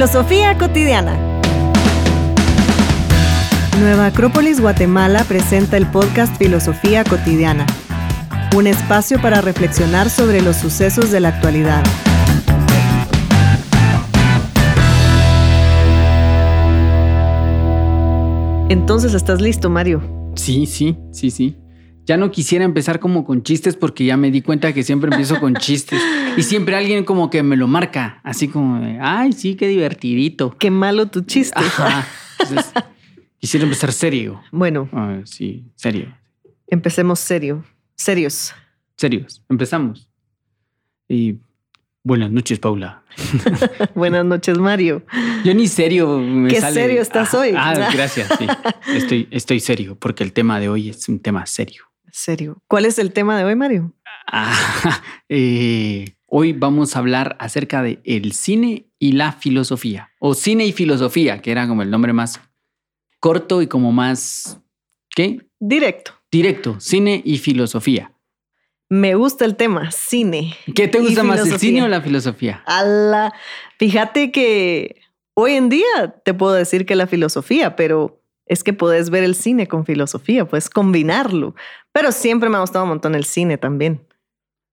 Filosofía cotidiana. Nueva Acrópolis Guatemala presenta el podcast Filosofía cotidiana, un espacio para reflexionar sobre los sucesos de la actualidad. Entonces, ¿estás listo, Mario? Sí, sí, sí, sí. Ya no quisiera empezar como con chistes porque ya me di cuenta que siempre empiezo con chistes y siempre alguien como que me lo marca, así como de, ay, sí, qué divertidito. Qué malo tu chiste. Ajá. Entonces, quisiera empezar serio. Bueno, Ah, sí, serio. empecemos serio. Serios. Serios. Empezamos. Y buenas noches, Paula. Buenas noches, Mario. Yo ni serio me Qué sale- serio estás Ah, hoy. Ah, gracias. Sí. Estoy, estoy serio porque el tema de hoy es un tema serio. Serio. ¿Cuál es el tema de hoy, Mario? Ah, eh, hoy vamos a hablar acerca de el cine y la filosofía. O cine y filosofía, que era como el nombre más corto y como más, ¿qué? Directo. Directo, cine y filosofía. Me gusta el tema, cine. ¿Qué te gusta más, el cine o la filosofía? Ala, fíjate que hoy en día te puedo decir que la filosofía, pero es que puedes ver el cine con filosofía, puedes combinarlo. Pero siempre me ha gustado un montón el cine también.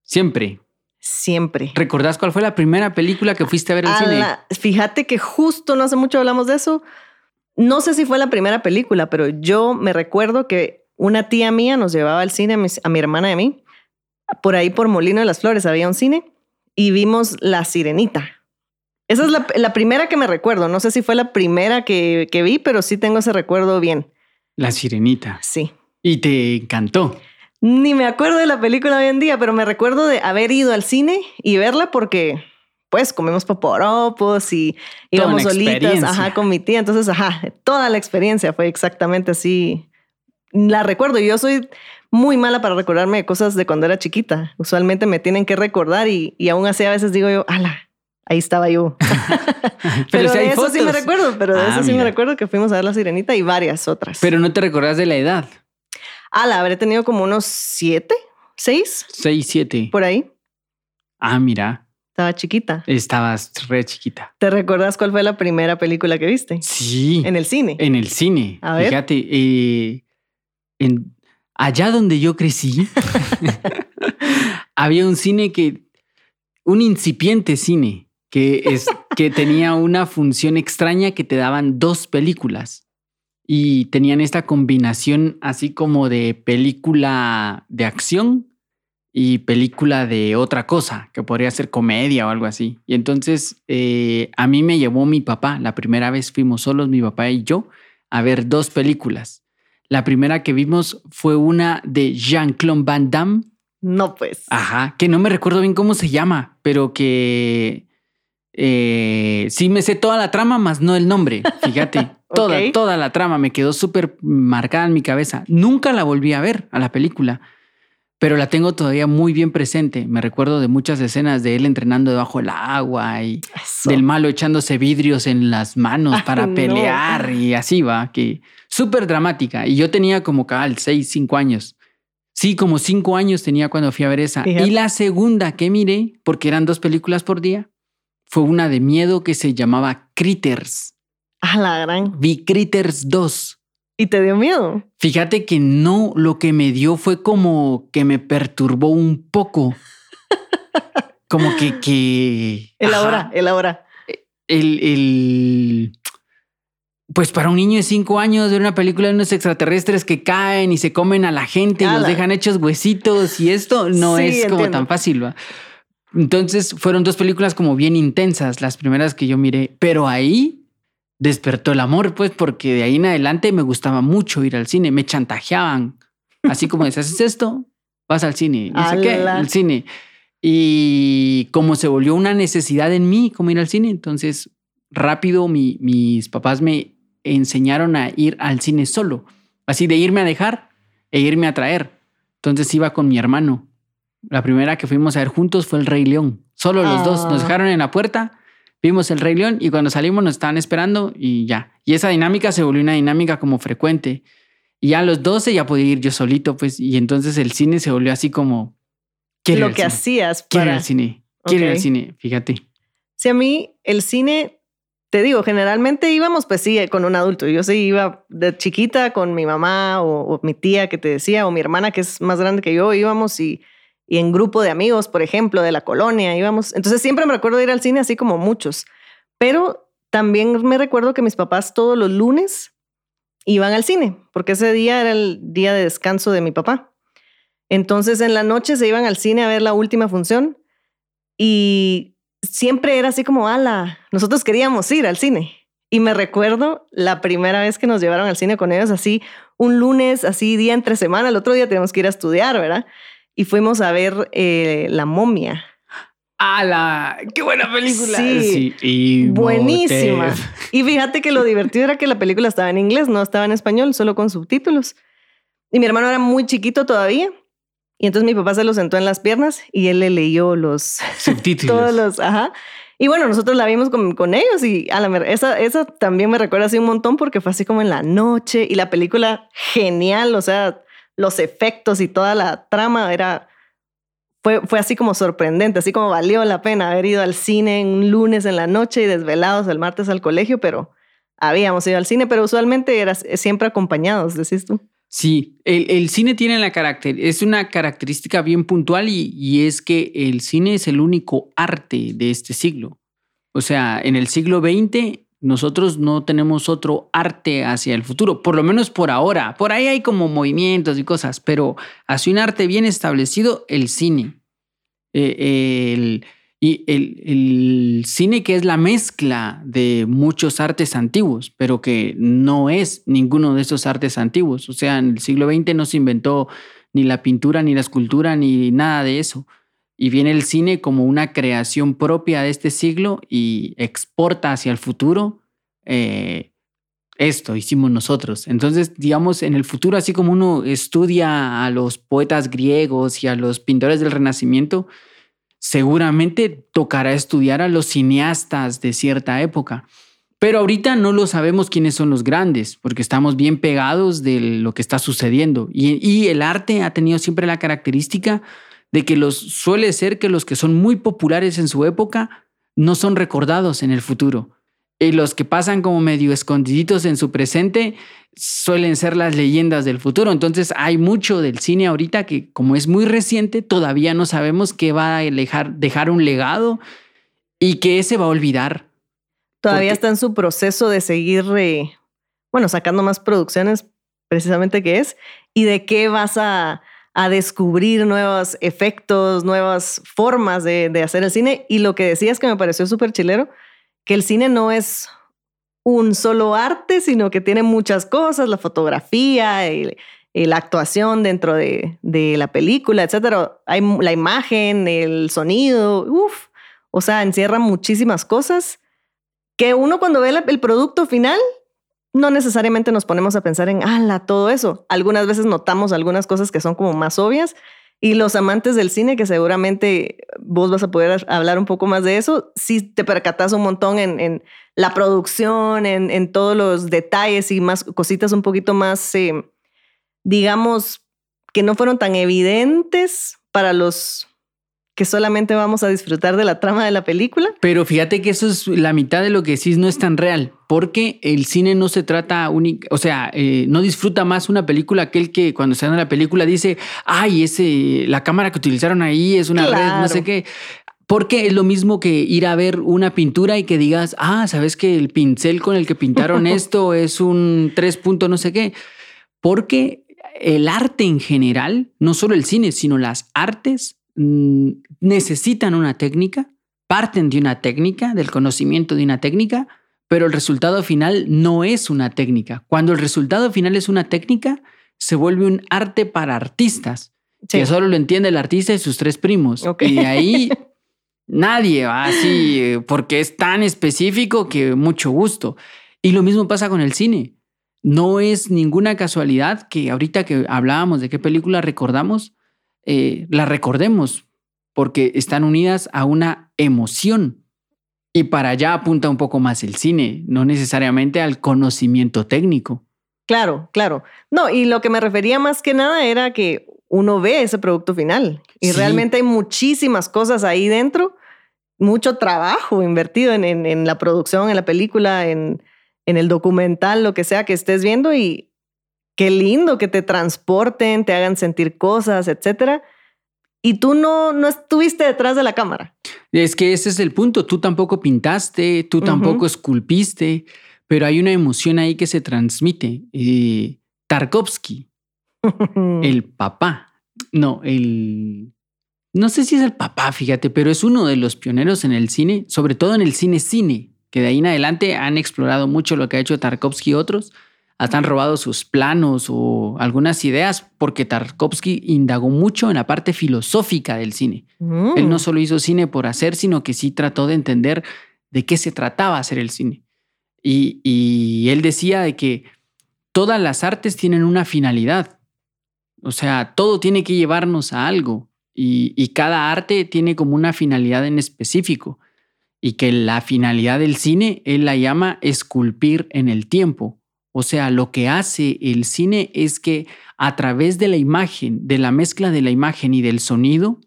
Siempre. Siempre. ¿Recordás cuál fue la primera película que fuiste a ver al cine? Fíjate que justo no hace mucho hablamos de eso. No sé si fue la primera película, pero yo me recuerdo que una tía mía nos llevaba al cine, a, mis- a mi hermana y a mí. Por ahí por Molino de las Flores había un cine y vimos La Sirenita. Esa es la, la primera que me recuerdo. No sé si fue la primera que, que vi, pero sí tengo ese recuerdo bien. La Sirenita. Sí. Y te encantó. Ni me acuerdo de la película hoy en día, pero me recuerdo de haber ido al cine y verla porque, pues, comimos poporopos y íbamos solitas, ajá, con mi tía. Entonces, ajá, toda la experiencia fue exactamente así. La recuerdo. Yo soy muy mala para recordarme de cosas de cuando era chiquita. Usualmente me tienen que recordar y, y aún así a veces digo yo, ala, ahí estaba yo. pero si de eso sí me fotos. recuerdo, pero de Ah, eso sí me recuerdo que fuimos a ver La Sirenita y varias otras. Pero no te recordás de la edad. Ala, habré tenido como unos siete, seis, 6, 7. por ahí. Ah, mira. Estaba chiquita. Estabas re chiquita. ¿Te recuerdas cuál fue la primera película que viste? Sí. En el cine. En el cine. A ver. Fíjate, eh, en, allá donde yo crecí, había un cine que, un incipiente cine, que, es, que tenía una función extraña que te daban dos películas. Y tenían esta combinación así como de película de acción y película de otra cosa, que podría ser comedia o algo así. Y entonces eh, a mí me llevó mi papá, la primera vez fuimos solos, mi papá y yo, a ver dos películas. La primera que vimos fue una de Jean-Claude Van Damme, No, pues. ajá, que no me recuerdo bien cómo se llama, pero que eh, sí me sé toda la trama, más no el nombre, fíjate. Toda, toda la trama me quedó súper marcada en mi cabeza. Nunca la volví a ver a la película pero la tengo todavía muy bien presente. Me recuerdo de muchas escenas de él entrenando debajo del agua y Eso. del malo echándose vidrios en las manos Ay, para no. pelear y así va, que súper dramática. Y yo tenía como cabal 6, 5 años. Sí, como 5 años tenía cuando fui a ver esa. Fíjate. Y la segunda que miré, porque eran dos películas por día, fue una de miedo que se llamaba Critters. A la gran. Vi Critters 2. ¿Y te dio miedo? Fíjate que no, lo que me dio fue como que me perturbó un poco. Como que, que Elabora, ajá, elabora. el, el, pues para un niño de cinco años ver una película de unos extraterrestres que caen y se comen a la gente y los dejan hechos huesitos y esto no Sí, es como entiendo. tan fácil. ¿va? Entonces fueron dos películas como bien intensas, las primeras que yo miré, pero ahí despertó el amor, pues porque de ahí en adelante me gustaba mucho ir al cine, me chantajeaban, así como dices, ¿haces esto? Vas al cine, no sé qué, al cine. Y como se volvió una necesidad en mí, como ir al cine, entonces rápido mi- mis papás me enseñaron a ir al cine solo, así de irme a dejar e irme a traer. Entonces iba con mi hermano. La primera que fuimos a ver juntos fue El Rey León. Solo los dos nos Ah. dejaron en la puerta, vimos El Rey León y cuando salimos nos estaban esperando y ya. Y esa dinámica se volvió una dinámica como frecuente. Y ya a los 12 ya podía ir yo solito, pues, y entonces el cine se volvió así como... quiero ir Lo al que cine, hacías Quiero ir para... al cine. Quiero ir al cine, fíjate. Si a mí el cine te digo, generalmente íbamos, pues sí, con un adulto. Yo sí iba de chiquita con mi mamá o, mi tía que te decía, o mi hermana que es más grande que yo, íbamos y, y en grupo de amigos, por ejemplo, de la colonia, íbamos. Entonces siempre me recuerdo ir al cine así como muchos. Pero también me recuerdo que mis papás todos los lunes iban al cine, porque ese día era el día de descanso de mi papá. Entonces en la noche se iban al cine a ver la última función y siempre era así como, ala, nosotros queríamos ir al cine. Y me recuerdo la primera vez que nos llevaron al cine con ellos, así un lunes, así día entre semana, el otro día tenemos que ir a estudiar, ¿verdad? Y fuimos a ver eh, La momia. ¡Ala! ¡Qué buena película! Sí, y buenísima. Y fíjate que lo divertido era que la película estaba en inglés, no estaba en español, solo con subtítulos. Y mi hermano era muy chiquito todavía y entonces mi papá se lo sentó en las piernas y él le leyó los subtítulos. todos los, ajá. Y bueno, nosotros la vimos con, con ellos y a la, esa, esa también me recuerda así un montón porque fue así como en la noche y la película genial, o sea, los efectos y toda la trama era, fue, fue así como sorprendente, así como valió la pena haber ido al cine un lunes en la noche y desvelados el martes al colegio, pero habíamos ido al cine, pero usualmente era siempre acompañados, decís tú. Sí, el, cine tiene la carácter, es una característica bien puntual y, es que el cine es el único arte de este siglo. O sea, en el siglo XX nosotros no tenemos otro arte hacia el futuro, por lo menos por ahora. Por ahí hay como movimientos y cosas, pero hacia un arte bien establecido, el cine. Eh, el, y el, cine que es la mezcla de muchos artes antiguos, pero que no es ninguno de esos artes antiguos. O sea, en el siglo XX no se inventó ni la pintura, ni la escultura, ni nada de eso. Y viene el cine como una creación propia de este siglo y exporta hacia el futuro. Eh, esto hicimos nosotros. Entonces, digamos, en el futuro, así como uno estudia a los poetas griegos y a los pintores del Renacimiento, seguramente tocará estudiar a los cineastas de cierta época. Pero ahorita no lo sabemos quiénes son los grandes, porque estamos bien pegados de lo que está sucediendo. Y, el arte ha tenido siempre la característica de que los suele ser que los que son muy populares en su época no son recordados en el futuro. Y los que pasan como medio escondiditos en su presente suelen ser las leyendas del futuro. Entonces hay mucho del cine ahorita que como es muy reciente, todavía no sabemos qué va a dejar, dejar un legado y que se va a olvidar. Todavía está en su proceso de seguir, eh, bueno, sacando más producciones precisamente que es, y de qué vas a, descubrir nuevos efectos, nuevas formas de, hacer el cine. Y lo que decías que me pareció súper chilero, que el cine no es un solo arte, sino que tiene muchas cosas, la fotografía, la actuación dentro de, la película, etcétera. Hay la imagen, el sonido, uff, o sea, encierra muchísimas cosas que uno cuando ve el producto final no necesariamente nos ponemos a pensar en, ala, todo eso. Algunas veces notamos algunas cosas que son como más obvias, y los amantes del cine, que seguramente vos vas a poder hablar un poco más de eso, si te percatas un montón en, la producción, en, todos los detalles y más cositas un poquito más, eh, digamos, que no fueron tan evidentes para los que solamente vamos a disfrutar de la trama de la película. Pero fíjate que eso es la mitad de lo que decís, no es tan real, porque el cine no se trata única, o sea, eh, no disfruta más una película aquel que cuando se en la película dice, ay, ese, la cámara que utilizaron ahí es una red, no sé qué. Porque es lo mismo que ir a ver una pintura y que digas, ah, sabes que el pincel con el que pintaron esto es un tres puntos no sé qué. Porque el arte en general, no solo el cine, sino las artes, necesitan una técnica, parten de una técnica, del conocimiento de una técnica, pero el resultado final no es una técnica. Cuando el resultado final es una técnica, se vuelve un arte para artistas, que solo lo entiende el artista y sus tres primos. Y ahí nadie va así, porque es tan específico que mucho gusto. Y lo mismo pasa con el cine. No es ninguna casualidad que ahorita que hablábamos de qué película recordamos, eh, la recordemos, porque están unidas a una emoción. Y para allá apunta un poco más el cine, no necesariamente al conocimiento técnico. Claro, claro. No, y lo que me refería más que nada era que uno ve ese producto final y realmente hay muchísimas cosas ahí dentro mucho trabajo invertido en, en, en la producción, en la película, en, en el documental, lo que sea que estés viendo y qué lindo que te transporten, te hagan sentir cosas, etcétera. Y tú no, no estuviste detrás de la cámara. Es que ese es el punto. Tú tampoco pintaste, tú tampoco esculpiste, pero hay una emoción ahí que se transmite. Eh, Tarkovsky, el papá, no, el... No sé si es el papá, fíjate, pero es uno de los pioneros en el cine, sobre todo en el cine cine, que de ahí en adelante han explorado mucho lo que ha hecho Tarkovsky y otros, hasta han robado sus planos o algunas ideas, porque Tarkovsky indagó mucho en la parte filosófica del cine. Él no Mm. solo hizo cine por hacer, sino que sí trató de entender de qué se trataba hacer el cine. Y, y él decía de que todas las artes tienen una finalidad. O sea, todo tiene que llevarnos a algo y, y cada arte tiene como una finalidad en específico. Y que la finalidad del cine, él la llama esculpir en el tiempo. O sea, lo que hace el cine es que a través de la imagen, de la mezcla de la imagen y del sonido,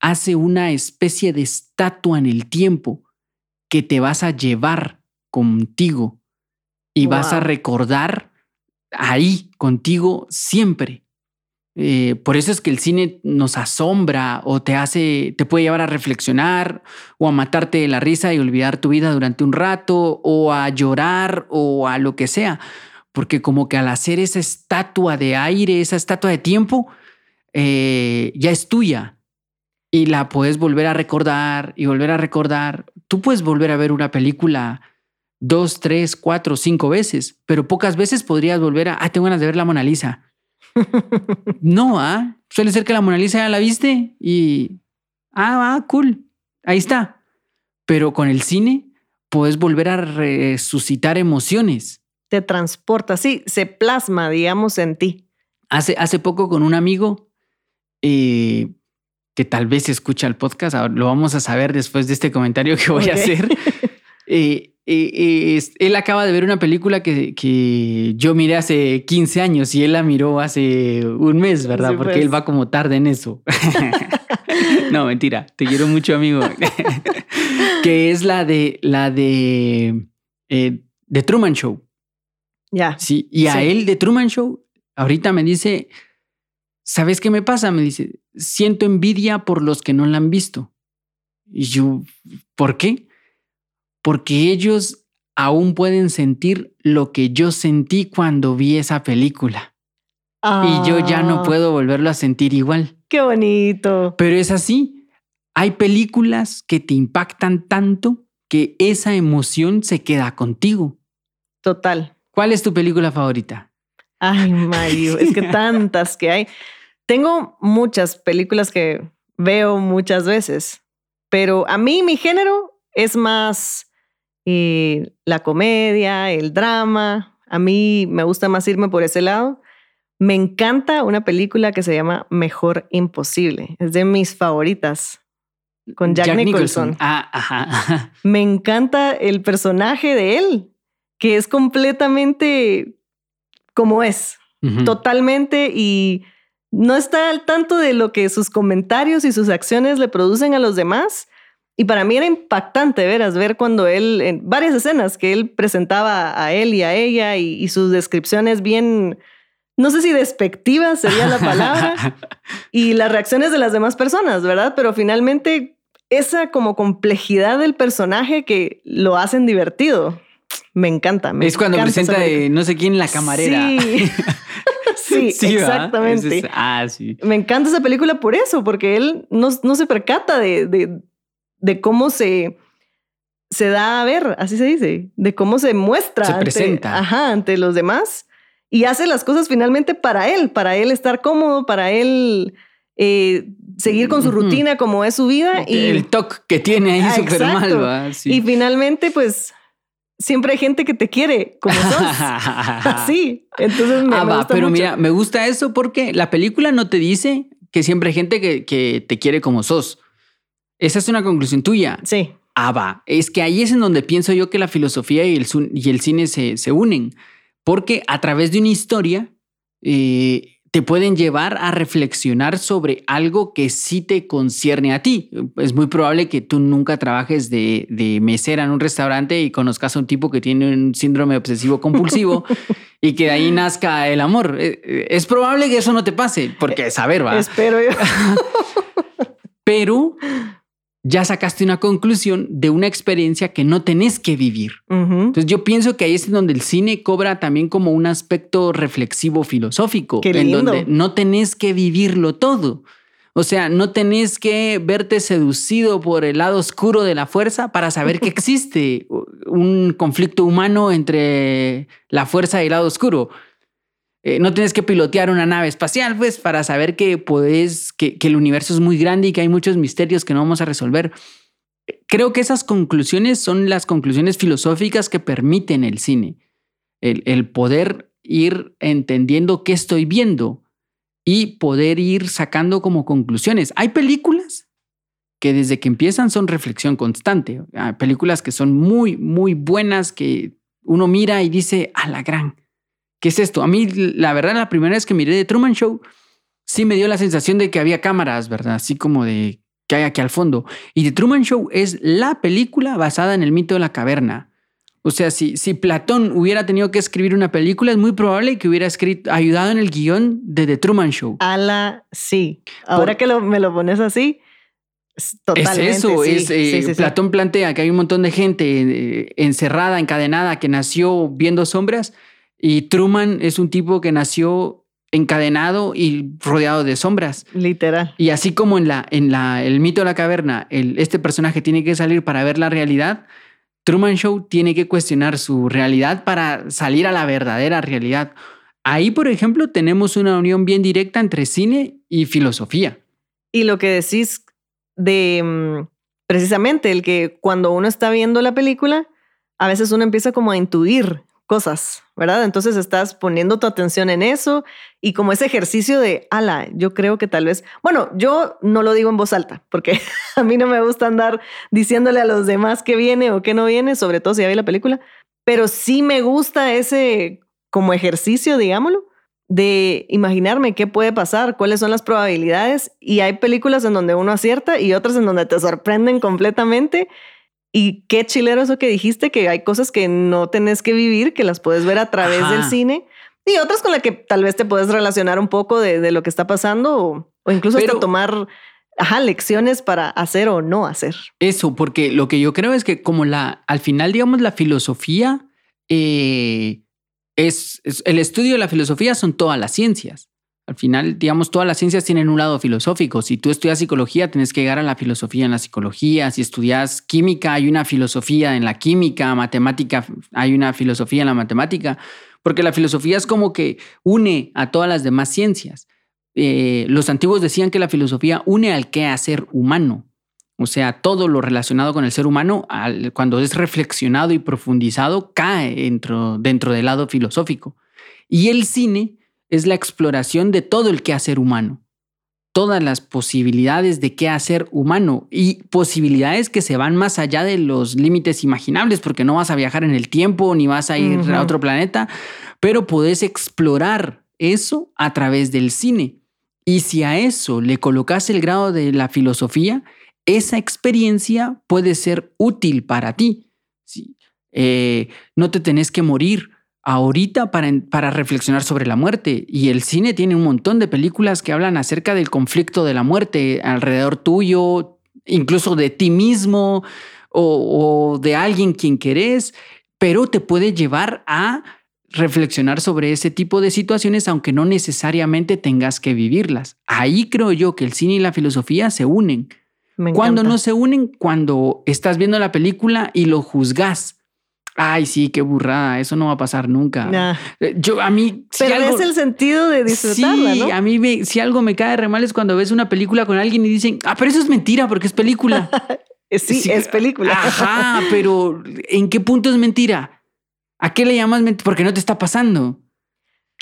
hace una especie de estatua en el tiempo que te vas a llevar contigo y vas a recordar ahí contigo siempre. Eh, por eso es que el cine nos asombra o te hace, te puede llevar a reflexionar o a matarte de la risa y olvidar tu vida durante un rato o a llorar o a lo que sea. Porque como que al hacer esa estatua de aire, esa estatua de tiempo, eh, ya es tuya y la puedes volver a recordar y volver a recordar. Tú puedes volver a ver una película dos, tres, cuatro, cinco veces, pero pocas veces podrías volver a, ah, tengo ganas de ver la Mona Lisa. No, ah, suele ser que la Mona Lisa ya la viste y, ah, ah, cool, ahí está. Pero con el cine puedes volver a resucitar emociones. Te transporta, sí, se plasma, digamos, en ti. Hace, hace poco con un amigo eh, que tal vez escucha el podcast, lo vamos a saber después de este comentario que voy a hacer. Eh, eh, eh, él acaba de ver una película que, que yo miré hace 15 años y él la miró hace un mes, ¿verdad? Sí, Porque pues. él va como tarde en eso. no, mentira, te quiero mucho, amigo. que es la de la de eh, The Truman Show. Ya. Sí, y a Sí. él de Truman Show, ahorita me dice, ¿sabes qué me pasa? Me dice, siento envidia por los que no la han visto. Y yo, ¿por qué? Porque ellos aún pueden sentir lo que yo sentí cuando vi esa película. Y yo ya no Ah, puedo volverlo a sentir igual. Qué bonito. Pero es así. Hay películas que te impactan tanto que esa emoción se queda contigo. Total. ¿Cuál es tu película favorita? Ay, Mario, es que tantas que hay. Tengo muchas películas que veo muchas veces, pero a mí mi género es más eh, la comedia, el drama. A mí me gusta más irme por ese lado. Me encanta una película que se llama Mejor Imposible. Es de mis favoritas. Con Jack, Nicholson. Ah, ajá, ajá. Me encanta el personaje de él, que es completamente como es totalmente y no está al tanto de lo que sus comentarios y sus acciones le producen a los demás. Y para mí era impactante, veras, ver cuando él, en varias escenas que él presentaba a él y a ella y, y sus descripciones bien, no sé si despectivas sería la palabra, y las reacciones de las demás personas, ¿verdad? Pero finalmente esa como complejidad del personaje que lo hacen divertido. Me encanta. Me es cuando encanta presenta de no sé quién la camarera. Sí, sí, exactamente. Es- ah, sí. Me encanta esa película por eso, porque él no, no se percata de, de, de cómo se, se da a ver, así se dice, de cómo se muestra Se ante, presenta. ajá, ante los demás y hace las cosas finalmente para él, para él estar cómodo, para él eh, seguir con su rutina como es su vida y, el toque que tiene ahí Ah, súper mal. Sí. y finalmente pues siempre hay gente que te quiere como sos. Así. Entonces me, ah, me va, gusta pero mucho. mira, me gusta eso porque la película no te dice que siempre hay gente que, que te quiere como sos. Esa es una conclusión tuya. Sí, Ah, va. Es que ahí es en donde pienso yo que la filosofía y el, sun- y el cine se, se unen. Porque a través de una historia, eh, te pueden llevar a reflexionar sobre algo que sí te concierne a ti. Es muy probable que tú nunca trabajes de, de mesera en un restaurante y conozcas a un tipo que tiene un síndrome obsesivo compulsivo y que de ahí nazca el amor. Eh, eh, es probable que eso no te pase, porque saber va. Espero yo. Pero ya sacaste una conclusión de una experiencia que no tenés que vivir. Entonces yo pienso que ahí es donde el cine cobra también como un aspecto reflexivo filosófico, en donde no tenés que vivirlo todo. O sea, no tenés que verte seducido por el lado oscuro de la fuerza para saber que existe un conflicto humano entre la fuerza y el lado oscuro. Eh, no tienes que pilotear una nave espacial, pues, para saber que que, el universo es muy grande y que hay muchos misterios que no vamos a resolver. Creo que esas conclusiones son las conclusiones filosóficas que permiten el cine. El, el poder ir entendiendo qué estoy viendo y poder ir sacando como conclusiones. Hay películas que desde que empiezan son reflexión constante. Hay películas que son muy, muy buenas que uno mira y dice, a la gran ¿qué es esto? A mí, la verdad, la primera vez que miré de Truman Show, sí me dio la sensación de que había cámaras, ¿verdad? Así como de que hay aquí al fondo. Y The Truman Show es la película basada en el mito de la caverna. O sea, si, si Platón hubiera tenido que escribir una película, es muy probable que hubiera escrito, ayudado en el guion de The Truman Show. Ala, sí. Ahora que me lo pones así, Totalmente, es eso, es, eh, Platón plantea que hay un montón de gente eh, encerrada, encadenada, que nació viendo sombras y Truman es un tipo que nació encadenado y rodeado de sombras. Literal. Y así como en, la, en la, el mito de la caverna, el, este personaje tiene que salir para ver la realidad, Truman Show tiene que cuestionar su realidad para salir a la verdadera realidad. Ahí, por ejemplo, tenemos una unión bien directa entre cine y filosofía. Y lo que decís de mm, precisamente el que cuando uno está viendo la película, a veces uno empieza como a intuir cosas, ¿verdad? Entonces estás poniendo tu atención en eso y como ese ejercicio de, ala, yo creo que tal vez, bueno, yo no lo digo en voz alta porque a mí no me gusta andar diciéndole a los demás qué viene o qué no viene, sobre todo si ya vi la película, pero sí me gusta ese como ejercicio, digámoslo, de imaginarme qué puede pasar, cuáles son las probabilidades y hay películas en donde uno acierta y otras en donde te sorprenden completamente y qué chilero eso que dijiste, que hay cosas que no tenés que vivir, que las puedes ver a través del cine. Y otras con las que tal vez te puedes relacionar un poco de, lo que está pasando o, incluso hasta tomar ajá, lecciones para hacer o no hacer. Eso, porque lo que yo creo es que como la, al final, digamos, la filosofía eh, es, el estudio de la filosofía son todas las ciencias. Al final, digamos, todas las ciencias tienen un lado filosófico. Si tú estudias psicología, tienes que llegar a la filosofía en la psicología. Si estudias química, hay una filosofía en la química, matemática, hay una filosofía en la matemática, porque la filosofía es como que une a todas las demás ciencias. Eh, los antiguos decían que la filosofía une al quehacer humano. O sea, todo lo relacionado con el ser humano, cuando es reflexionado y profundizado, cae dentro, dentro del lado filosófico. Y el cine es la exploración de todo el quehacer humano, todas las posibilidades de quehacer humano y posibilidades que se van más allá de los límites imaginables, porque no vas a viajar en el tiempo ni vas a ir a otro planeta, pero puedes explorar eso a través del cine. Y si a eso le colocas el grado de la filosofía, esa experiencia puede ser útil para ti. Eh, no te tenés que morir ahorita para, para reflexionar sobre la muerte. Y el cine tiene un montón de películas que hablan acerca del conflicto de la muerte alrededor tuyo, incluso de ti mismo o, de alguien quien querés, pero te puede llevar a reflexionar sobre ese tipo de situaciones, aunque no necesariamente tengas que vivirlas. Ahí creo yo que el cine y la filosofía se unen. Cuando no se unen, cuando estás viendo la película y lo juzgas Ay, sí, qué burrada, eso no va a pasar nunca. Eh, yo a mí Pero es el sentido de disfrutarla, sí, a mí si algo me cae re mal es cuando ves una película con alguien y dicen, "Ah, pero eso es mentira porque es película." sí, es película. Ajá, pero ¿en qué punto es mentira? ¿A qué le llamas mentira? Porque no te está pasando.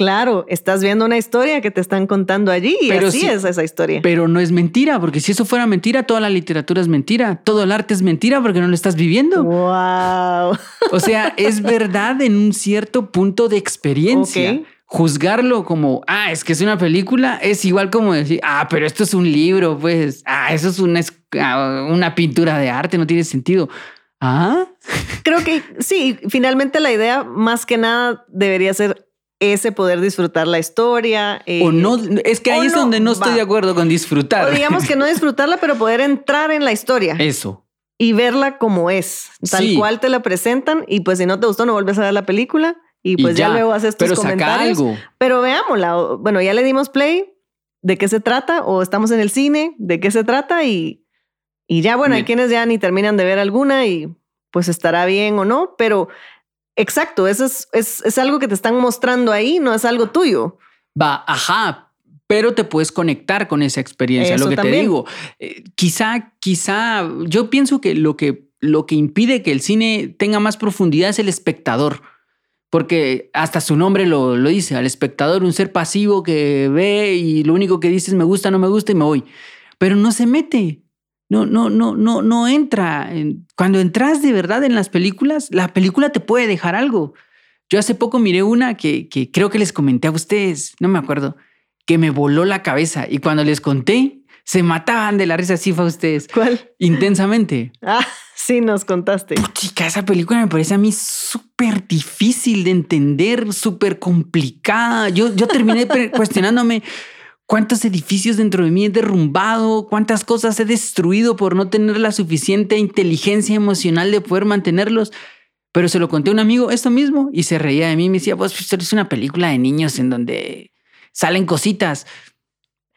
Claro, estás viendo una historia que te están contando allí y pero así es esa historia. Pero no es mentira, porque si eso fuera mentira, toda la literatura es mentira, todo el arte es mentira porque no lo estás viviendo. Wow. O sea, es verdad en un cierto punto de experiencia. juzgarlo como, ah, es que es una película, es igual como decir, ah, pero esto es un libro, pues, ah, eso es una, ah, una pintura de arte, no tiene sentido. Ah, Creo que sí, finalmente la idea más que nada debería ser ese poder disfrutar la historia. eh, o no, es que ahí es no, donde no estoy va. de acuerdo con disfrutar. O digamos que no disfrutarla, pero poder entrar en la historia Eso. y verla como es, tal Sí. cual te la presentan. Y pues si no te gustó, no vuelves a ver la película y Y pues ya, ya, luego haces tus Pero saca comentarios. algo. Pero veámosla. Bueno, ya le dimos play. ¿De qué se trata? O estamos en el cine. ¿De qué se trata? Y, y ya, bueno, hay Mira. quienes ya ni terminan de ver alguna y pues estará bien o no. Pero exacto, eso es, es, es algo que te están mostrando ahí, no es algo tuyo. Va, ajá, pero te puedes conectar con esa experiencia, Eso lo que te digo. Eh, quizá, quizá, yo pienso que lo, que lo que impide que el cine tenga más profundidad es el espectador. Porque hasta su nombre lo, lo dice, al espectador, un ser pasivo que ve y lo único que dice es me gusta, no me gusta y me voy. Pero no se mete, no, no, no, no, no entra. En- Cuando entras de verdad en las películas, la película te puede dejar algo. Yo hace poco miré una que, que creo que les comenté a ustedes, no me acuerdo, que me voló la cabeza y cuando les conté, se mataban de la risa, sí fue a ustedes, ¿Cuál? intensamente. Ah, sí, nos contaste. Chica, esa película me parece a mí súper difícil de entender, súper complicada. Yo, yo terminé cuestionándome cuántos edificios dentro de mí he derrumbado, cuántas cosas he destruido por no tener la suficiente inteligencia emocional de poder mantenerlos. Pero se lo conté a un amigo, esto mismo, y se reía de mí y me decía, pues esto es una película de niños en donde salen cositas.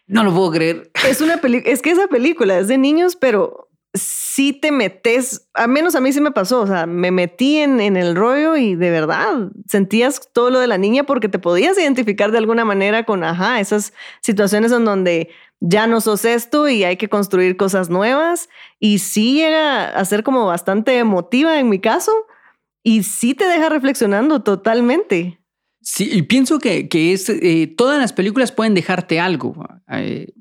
No lo puedo creer. Es una película, es que esa película es de niños, pero sí te metes, a menos a mí sí me pasó, o sea, me metí en, el rollo y de verdad sentías todo lo de la niña porque te podías identificar de alguna manera con, ajá, esas situaciones en donde ya no sos esto y hay que construir cosas nuevas y sí llega a ser como bastante emotiva en mi caso y sí te deja reflexionando totalmente. Sí, y pienso que, eh, todas las películas pueden dejarte algo. Eh,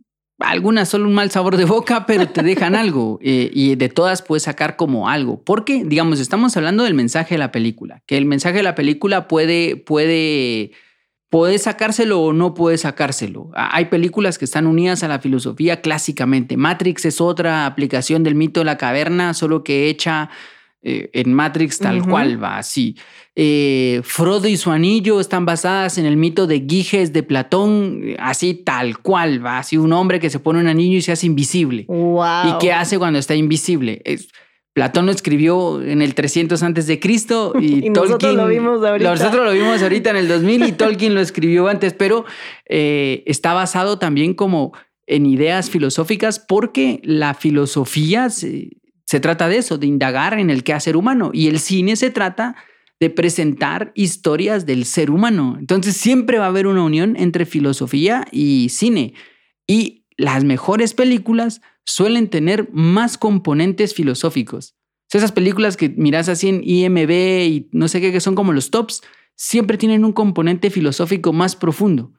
algunas solo un mal sabor de boca, pero te dejan algo. eh, y de todas puedes sacar como algo. Porque, digamos, estamos hablando del mensaje de la película. Que el mensaje de la película puede, puede, puede sacárselo o no puede sacárselo. Hay películas que están unidas a la filosofía clásicamente. Matrix es otra aplicación del mito de la caverna, solo que hecha eh, en Matrix tal cual va, así. Eh, Frodo y su anillo están basadas en el mito de Giges de Platón, eh, así tal cual va, así un hombre que se pone un anillo y se hace invisible. Wow. ¿Y qué hace cuando está invisible? Es- Platón lo escribió en el 300 antes de Cristo y, nosotros Tolkien lo vimos ahorita. Nosotros lo vimos ahorita en el 2000 y Tolkien lo escribió antes, pero eh, está basado también como en ideas filosóficas porque la filosofía se, se trata de eso, de indagar en el quehacer humano y el cine se trata de presentar historias del ser humano. Entonces siempre va a haber una unión entre filosofía y cine. Y las mejores películas suelen tener más componentes filosóficos. Esas películas que miras así en IMB y no sé qué, que son como los tops, siempre tienen un componente filosófico más profundo.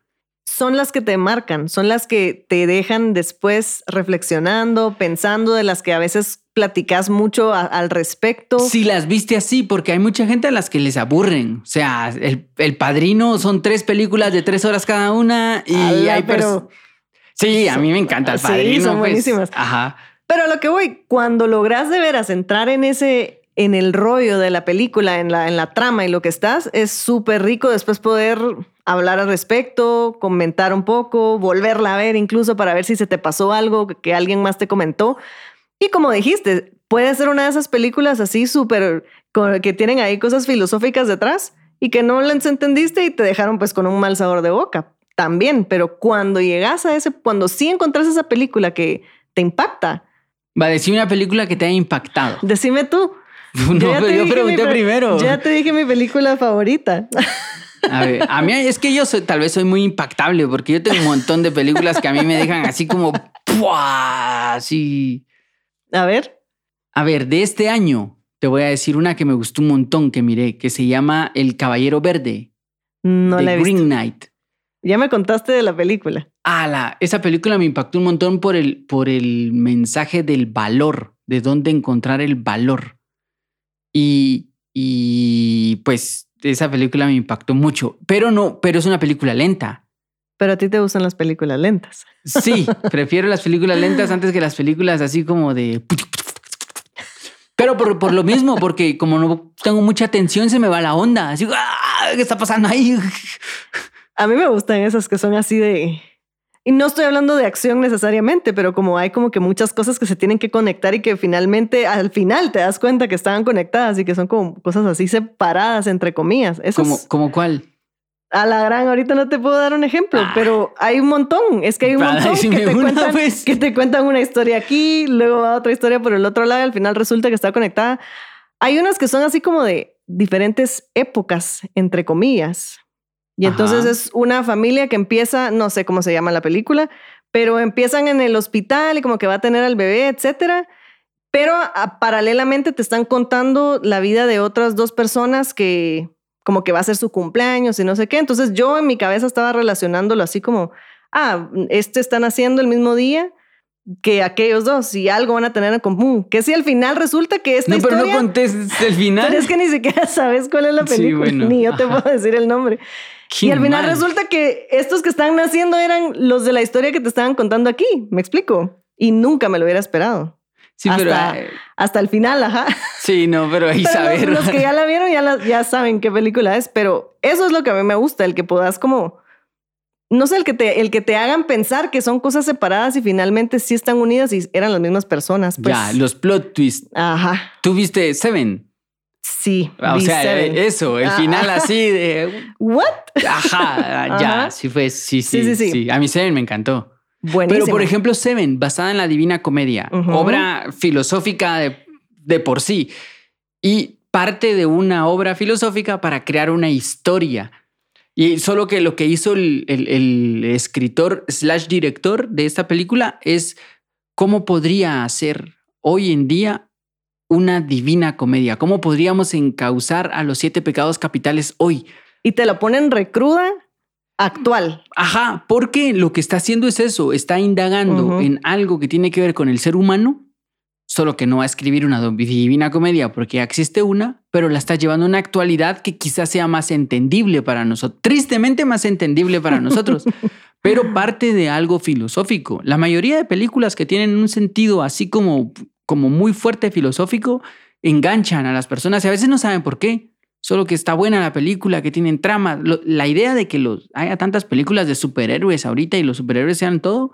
Son las que te marcan, son las que te dejan después reflexionando, pensando, de las que a veces platicas mucho a- al respecto. Si las viste así, porque hay mucha gente a las que les aburren. O sea, el, el Padrino son tres películas de tres horas cada una y hay pero- Sí, a mí me encanta el Sí, Padrino. son pues. buenísimas. Ajá. Pero a lo que voy, cuando logras de veras entrar en ese, en el rollo de la película, en la, en la trama y lo que estás, es súper rico después poder hablar al respecto, comentar un poco, volverla a ver incluso para ver si se te pasó algo que, alguien más te comentó. Y como dijiste, puede ser una de esas películas así súper, que tienen ahí cosas filosóficas detrás y que no las entendiste y te dejaron pues con un mal sabor de boca también. Pero cuando llegas a ese, cuando sí encontrás esa película que te impacta, Va a decir una película que te haya impactado. Decime tú. No, pero yo dije pregunté mi primero. Ya te dije mi película favorita. A ver, a mí es que yo soy, tal vez soy muy impactable porque yo tengo un montón de películas que a mí me dejan así como ¡pua! así. A ver. A ver, de este año te voy a decir una que me gustó un montón que miré, que se llama El Caballero Verde No de la he visto. Green Knight. Ya me contaste de la película. Ala, esa película me impactó un montón por el, por el mensaje del valor, de dónde encontrar el valor. Y, y pues esa película me impactó mucho, pero no, pero es una película lenta. Pero a ti te gustan las películas lentas. Sí, prefiero las películas lentas antes que las películas así como de... Pero por, por lo mismo, porque como no tengo mucha atención, se me va la onda. Así, ¡ah! ¿qué está pasando ahí? A mí me gustan esas que son así de... Y no estoy hablando de acción necesariamente, pero como hay como que muchas cosas que se tienen que conectar y que finalmente al final te das cuenta que estaban conectadas y que son como cosas así separadas entre comillas. ¿Como, ¿Como cuál? A la gran, ahorita no te puedo dar un ejemplo, ah. pero hay un montón. Es que hay un montón que, te cuentan, pues. que te cuentan una historia aquí, luego va otra historia por el otro lado y al final resulta que está conectada. Hay unas que son así como de diferentes épocas, entre comillas. Y entonces es una familia que empieza, no sé cómo se llama la película, pero empiezan en el hospital y como que va a tener al bebé, etcétera. Pero paralelamente te están contando la vida de otras dos personas que como que va a ser su cumpleaños y no sé qué. Entonces yo en mi cabeza estaba relacionándolo así como, ah, este están haciendo el mismo día que aquellos dos y algo van a tener en común. Que si al final resulta que esta no, historia... No, pero no contes el final. Pero es que ni siquiera sabes cuál es la película, ni yo te puedo decir el nombre. Y al final resulta que estos que están naciendo eran los de la historia que te estaban contando aquí, me explico. Y nunca me lo hubiera esperado. Sí, hasta, pero... Eh, hasta el final, ajá. Sí, no, pero ahí saber. Los, que ya la vieron ya, ya saben qué película es, pero eso es lo que a mí me gusta, el que puedas como no sé, el que, te, el que te hagan pensar que son cosas separadas y finalmente sí están unidas y eran las mismas personas. Pues. Ya, los plot twists. Ajá. ¿Tú viste Seven? Sí. Ah, o sea, eso, el final así de. ¿What? Ajá, ya, sí fue, sí sí, sí, sí, A mí Seven me encantó. Buenísimo. Pero, por ejemplo, Seven, basada en la Divina Comedia, obra filosófica de, de por sí y parte de una obra filosófica para crear una historia y solo que lo que hizo el, escritor slash director de esta película es cómo podría ser hoy en día una divina comedia, cómo podríamos encauzar a los siete pecados capitales hoy. Y te lo ponen recruda actual. Ajá, porque lo que está haciendo es eso, está indagando en algo que tiene que ver con el ser humano solo que no va a escribir una divina comedia porque ya existe una, pero la está llevando a una actualidad que quizás sea más entendible para nosotros, tristemente más entendible para nosotros, pero parte de algo filosófico. La mayoría de películas que tienen un sentido así como, como muy fuerte filosófico enganchan a las personas y a veces no saben por qué. Solo que está buena la película, que tienen trama. la idea de que los, haya tantas películas de superhéroes ahorita y los superhéroes sean todo,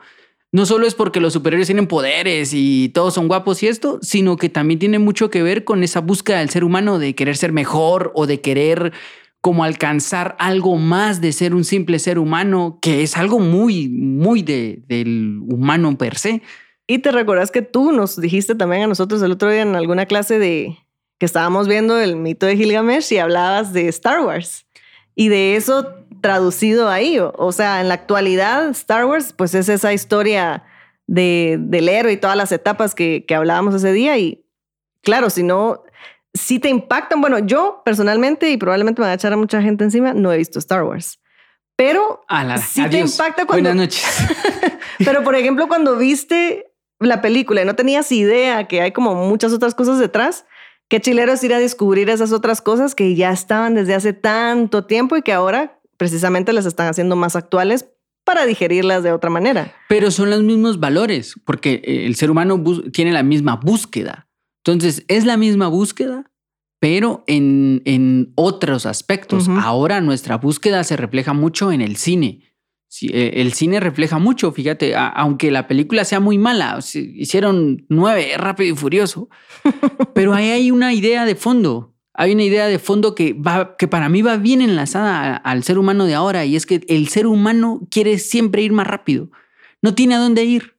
no solo es porque los superhéroes tienen poderes y todos son guapos y esto, sino que también tiene mucho que ver con esa búsqueda del ser humano de querer ser mejor o de querer como alcanzar algo más de ser un simple ser humano, que es algo muy, muy de, del humano per se. Y te recuerdas que tú nos dijiste también a nosotros el otro día en alguna clase de que estábamos viendo el mito de Gilgamesh y hablabas de Star Wars. Y de eso traducido ahí. O, sea, en la actualidad, Star Wars, pues es esa historia de, del héroe y todas las etapas que, que hablábamos ese día. Y claro, si no, si te impactan. Bueno, yo personalmente, y probablemente me va a echar a mucha gente encima, no he visto Star Wars. Pero si te impacta cuando. Buenas noches. pero por ejemplo, cuando viste la película y no tenías idea que hay como muchas otras cosas detrás, qué chilero es ir a descubrir esas otras cosas que ya estaban desde hace tanto tiempo y que ahora precisamente las están haciendo más actuales para digerirlas de otra manera. Pero son los mismos valores, porque eh, el ser humano tiene la misma búsqueda. Entonces, es la misma búsqueda, pero en, en otros aspectos. Ahora nuestra búsqueda se refleja mucho en el cine. Eh, el cine refleja mucho, fíjate, aunque la película sea muy mala, hicieron nueve, rápido y furioso, pero ahí hay una idea de fondo hay una idea de fondo que, va, que para mí va bien enlazada al ser humano de ahora y es que el ser humano quiere siempre ir más rápido. No tiene a dónde ir.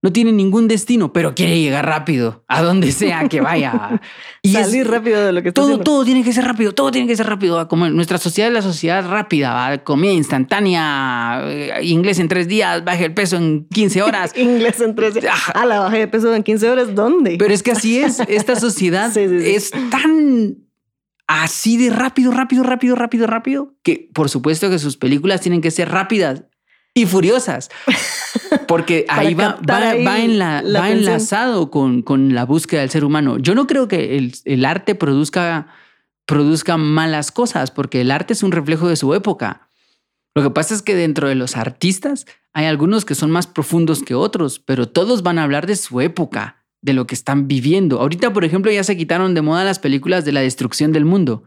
No tiene ningún destino, pero quiere llegar rápido a donde sea que vaya. Y Salir rápido de lo que está todo, todo tiene que ser rápido, todo tiene que ser rápido. Como nuestra sociedad es la sociedad rápida, comida instantánea, eh, inglés en tres días, baje el peso en 15 horas. inglés en tres días. Ah, la bajé de peso en 15 horas, ¿dónde? Pero es que así es. Esta sociedad es tan así de rápido, rápido, rápido, rápido, rápido, que por supuesto que sus películas tienen que ser rápidas y furiosas, porque ahí va, va, en la, va enlazado con, con, la búsqueda del ser humano. Yo no creo que el, el, arte produzca produzca malas cosas, porque el arte es un reflejo de su época. Lo que pasa es que dentro de los artistas hay algunos que son más profundos que otros, pero todos van a hablar de su época, de lo que están viviendo. Ahorita, por ejemplo, ya se quitaron de moda las películas de la destrucción del mundo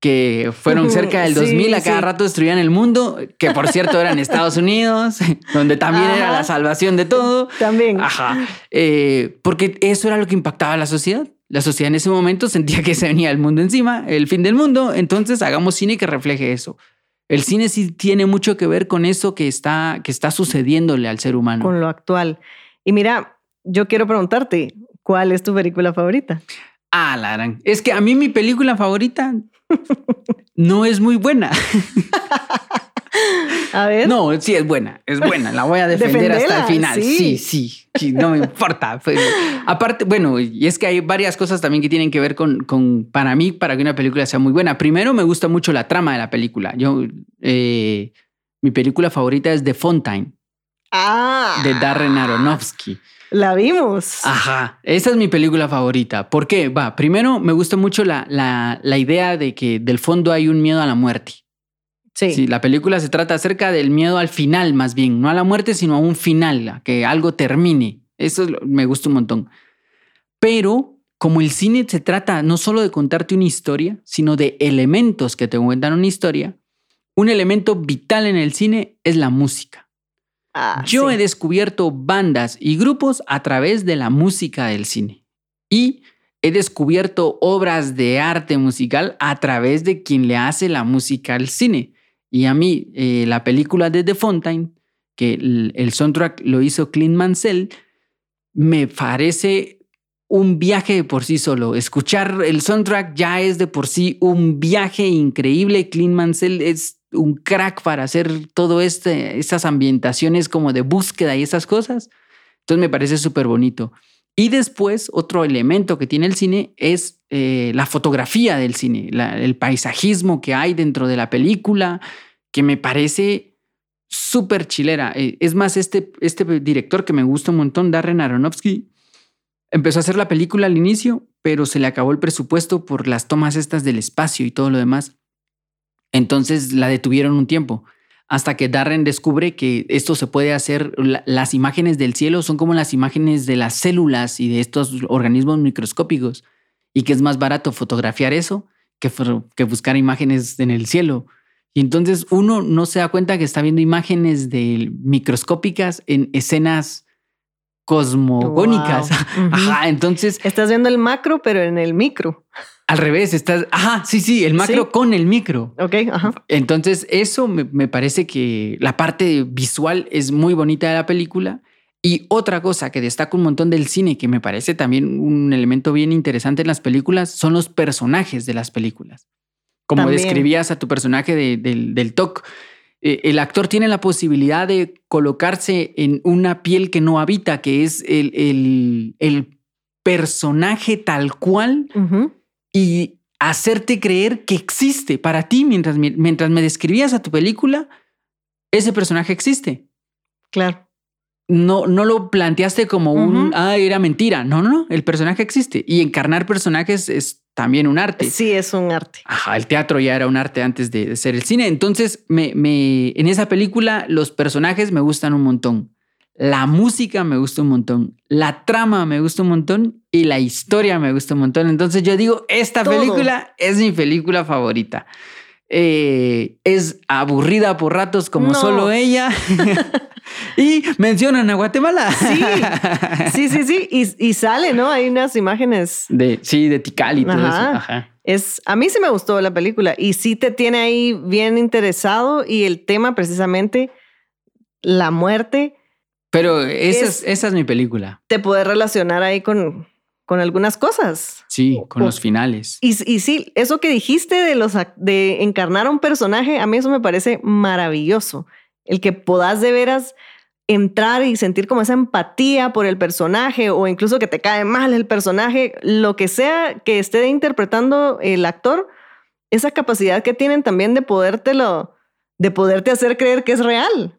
que fueron cerca del 2000, a cada rato destruían el mundo, que por cierto eran Estados Unidos, donde también era la salvación de todo. También. Ajá. Eh, porque eso era lo que impactaba a la sociedad. La sociedad en ese momento sentía que se venía el mundo encima, el fin del mundo, entonces hagamos cine que refleje eso. El cine sí tiene mucho que ver con eso que está, que está sucediéndole al ser humano. Con lo actual. Y mira, yo quiero preguntarte, ¿cuál es tu película favorita? Ah, Laran. Es que a mí mi película favorita no es muy buena. A ver. No, sí es buena, es buena. La voy a defender hasta el final. Sí. sí, no me importa. aparte, bueno, y es que hay varias cosas también que tienen que ver con, con, para mí, para que una película sea muy buena. Primero, me gusta mucho la trama de la película. Yo, eh, mi película favorita es The Fontaine. Ah. De Darren Aronofsky. La vimos. Ajá, esa es mi película favorita. ¿Por qué? Va, primero me gusta mucho la, la, la idea de que del fondo hay un miedo a la muerte. Sí. sí. La película se trata acerca del miedo al final, más bien, no a la muerte, sino a un final, a que algo termine. Eso me gusta un montón. Pero como el cine se trata no solo de contarte una historia, sino de elementos que te cuentan una historia, un elemento vital en el cine es la música. Ah, Yo he descubierto bandas y grupos a través de la música del cine. Y he descubierto obras de arte musical a través de quien le hace la música al cine. Y a mí, eh, la película de The Fontaine, que el, soundtrack lo hizo Clint Mansell, me parece un viaje por sí solo. Escuchar el soundtrack ya es de por sí un viaje increíble. Clint Mansell es un crack para hacer todo este, estas ambientaciones como de búsqueda y esas cosas. Entonces me parece súper bonito. Y después, otro elemento que tiene el cine es eh, la fotografía del cine, el paisajismo que hay dentro de la película, que me parece súper chilera. Eh, es más, este, este director que me gusta un montón, Darren Aronofsky, empezó a hacer la película al inicio, pero se le acabó el presupuesto por las tomas estas del espacio y todo lo demás. Entonces la detuvieron un tiempo hasta que Darren descubre que esto se puede hacer, las imágenes del cielo son como las imágenes de las células y de estos organismos microscópicos y que es más barato fotografiar eso que, que buscar imágenes en el cielo. Y entonces uno no se da cuenta que está viendo imágenes de microscópicas en escenas cosmogónicas. Ajá, entonces... Estás viendo el macro, pero en el micro. Al revés, estás, ajá, sí, sí, el macro con el micro. Ok, ajá. Entonces, eso me, me, parece que la parte visual es muy bonita de la película. Y otra cosa que destaca un montón del cine, que me parece también un elemento bien interesante en las películas, son los personajes de las películas. Como describías a tu personaje del, del TOC, eh, el actor tiene la posibilidad de colocarse en una piel que no habita, que es el, el, el personaje tal cual y hacerte creer que existe para ti mientras, mientras me describías a tu película, ese personaje existe. Claro. No, no lo planteaste como un, ah, era mentira. No, no, no, el personaje existe. Y encarnar personajes es también un arte. Sí, es un arte. Ajá, el teatro ya era un arte antes de, ser el cine. Entonces, me, me, en esa película los personajes me gustan un montón. La música me gusta un montón, la trama me gusta un montón y la historia me gusta un montón. Entonces yo digo, esta película es mi película favorita. Eh, es aburrida por ratos como solo ella. y mencionan a Guatemala. Sí, sí, sí, Y, sale, ¿no? Hay unas imágenes. De, sí, de Tikal y todo eso. Es, a mí sí me gustó la película y sí te tiene ahí bien interesado y el tema precisamente, la muerte pero esa es, esa es mi película. Te puedes relacionar ahí con, con algunas cosas. Sí, con los finales. Y, y, sí, eso que dijiste de, los, de encarnar a un personaje, a mí eso me parece maravilloso. El que puedas de veras entrar y sentir como esa empatía por el personaje o incluso que te cae mal el personaje, lo que sea que esté interpretando el actor, esa capacidad que tienen también de podértelo, de poderte hacer creer que es real.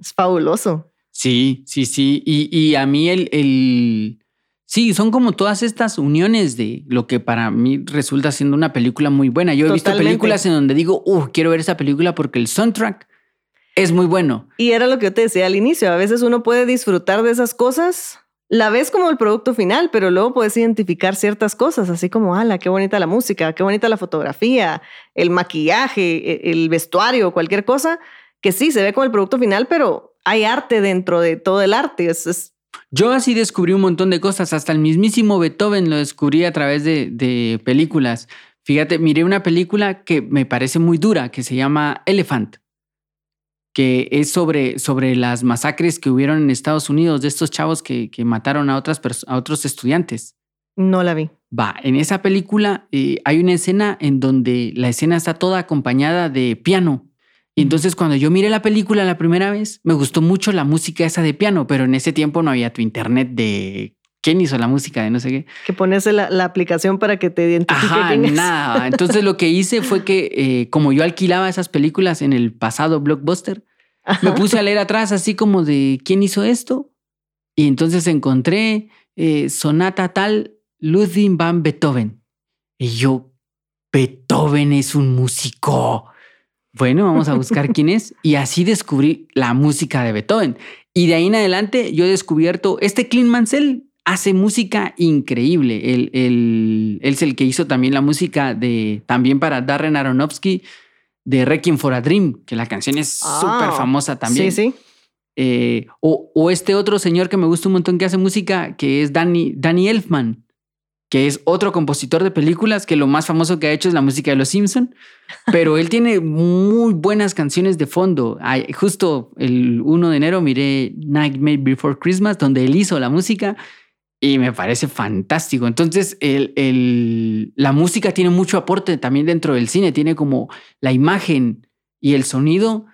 Es fabuloso. Sí, sí, sí. Y, y a mí el, el, Sí, son como todas estas uniones de lo que para mí resulta siendo una película muy buena. Yo he visto películas en donde digo, uh, quiero ver esa película porque el soundtrack es muy bueno. Y era lo que yo te decía al inicio, a veces uno puede disfrutar de esas cosas, la ves como el producto final, pero luego puedes identificar ciertas cosas, así como, ala, qué bonita la música, qué bonita la fotografía, el maquillaje, e- el vestuario, cualquier cosa, que sí, se ve como el producto final, pero hay arte dentro de todo el arte. Es, es- Yo así descubrí un montón de cosas, hasta el mismísimo Beethoven lo descubrí a través de, de películas. Fíjate, miré una película que me parece muy dura, que se llama Elephant, que es sobre, sobre las masacres que hubieron en Estados Unidos de estos chavos que, que mataron a, otras a otros estudiantes. no la vi. Va, en esa película eh, hay una escena en donde la escena está toda acompañada de piano. Y entonces cuando yo miré la película la primera vez, me gustó mucho la música esa de piano, pero en ese tiempo no había tu internet de quién hizo la música de no sé qué. Que pones la, la aplicación para que te identifique Ajá, quién es. nada. Entonces lo que hice fue que eh, como yo alquilaba esas películas en el pasado blockbuster, me Ajá. puse a leer atrás así como de quién hizo esto. Y entonces encontré eh, sonata tal Ludwig van Beethoven. Y yo, Beethoven es un músico. Bueno, vamos a buscar quién es. Y así descubrí la música de Beethoven. Y de ahí en adelante yo he descubierto, este Clint Mansell hace música increíble. Él, él- él es el que hizo también la música de, también para Darren Aronofsky, de Requiem for a Dream, que la canción es Ah, súper famosa también. Sí, sí. Eh, o, o este otro señor que me gusta un montón que hace música, que es Danny, Danny Elfman, que es otro compositor de películas que lo más famoso que ha hecho es la música de Los Simpson, pero él tiene muy buenas canciones de fondo. Ay, justo el 1 de enero miré Nightmare Before Christmas, donde él hizo la música y me parece fantástico. Entonces, el, el- la música tiene mucho aporte también dentro del cine, tiene como la imagen y el sonido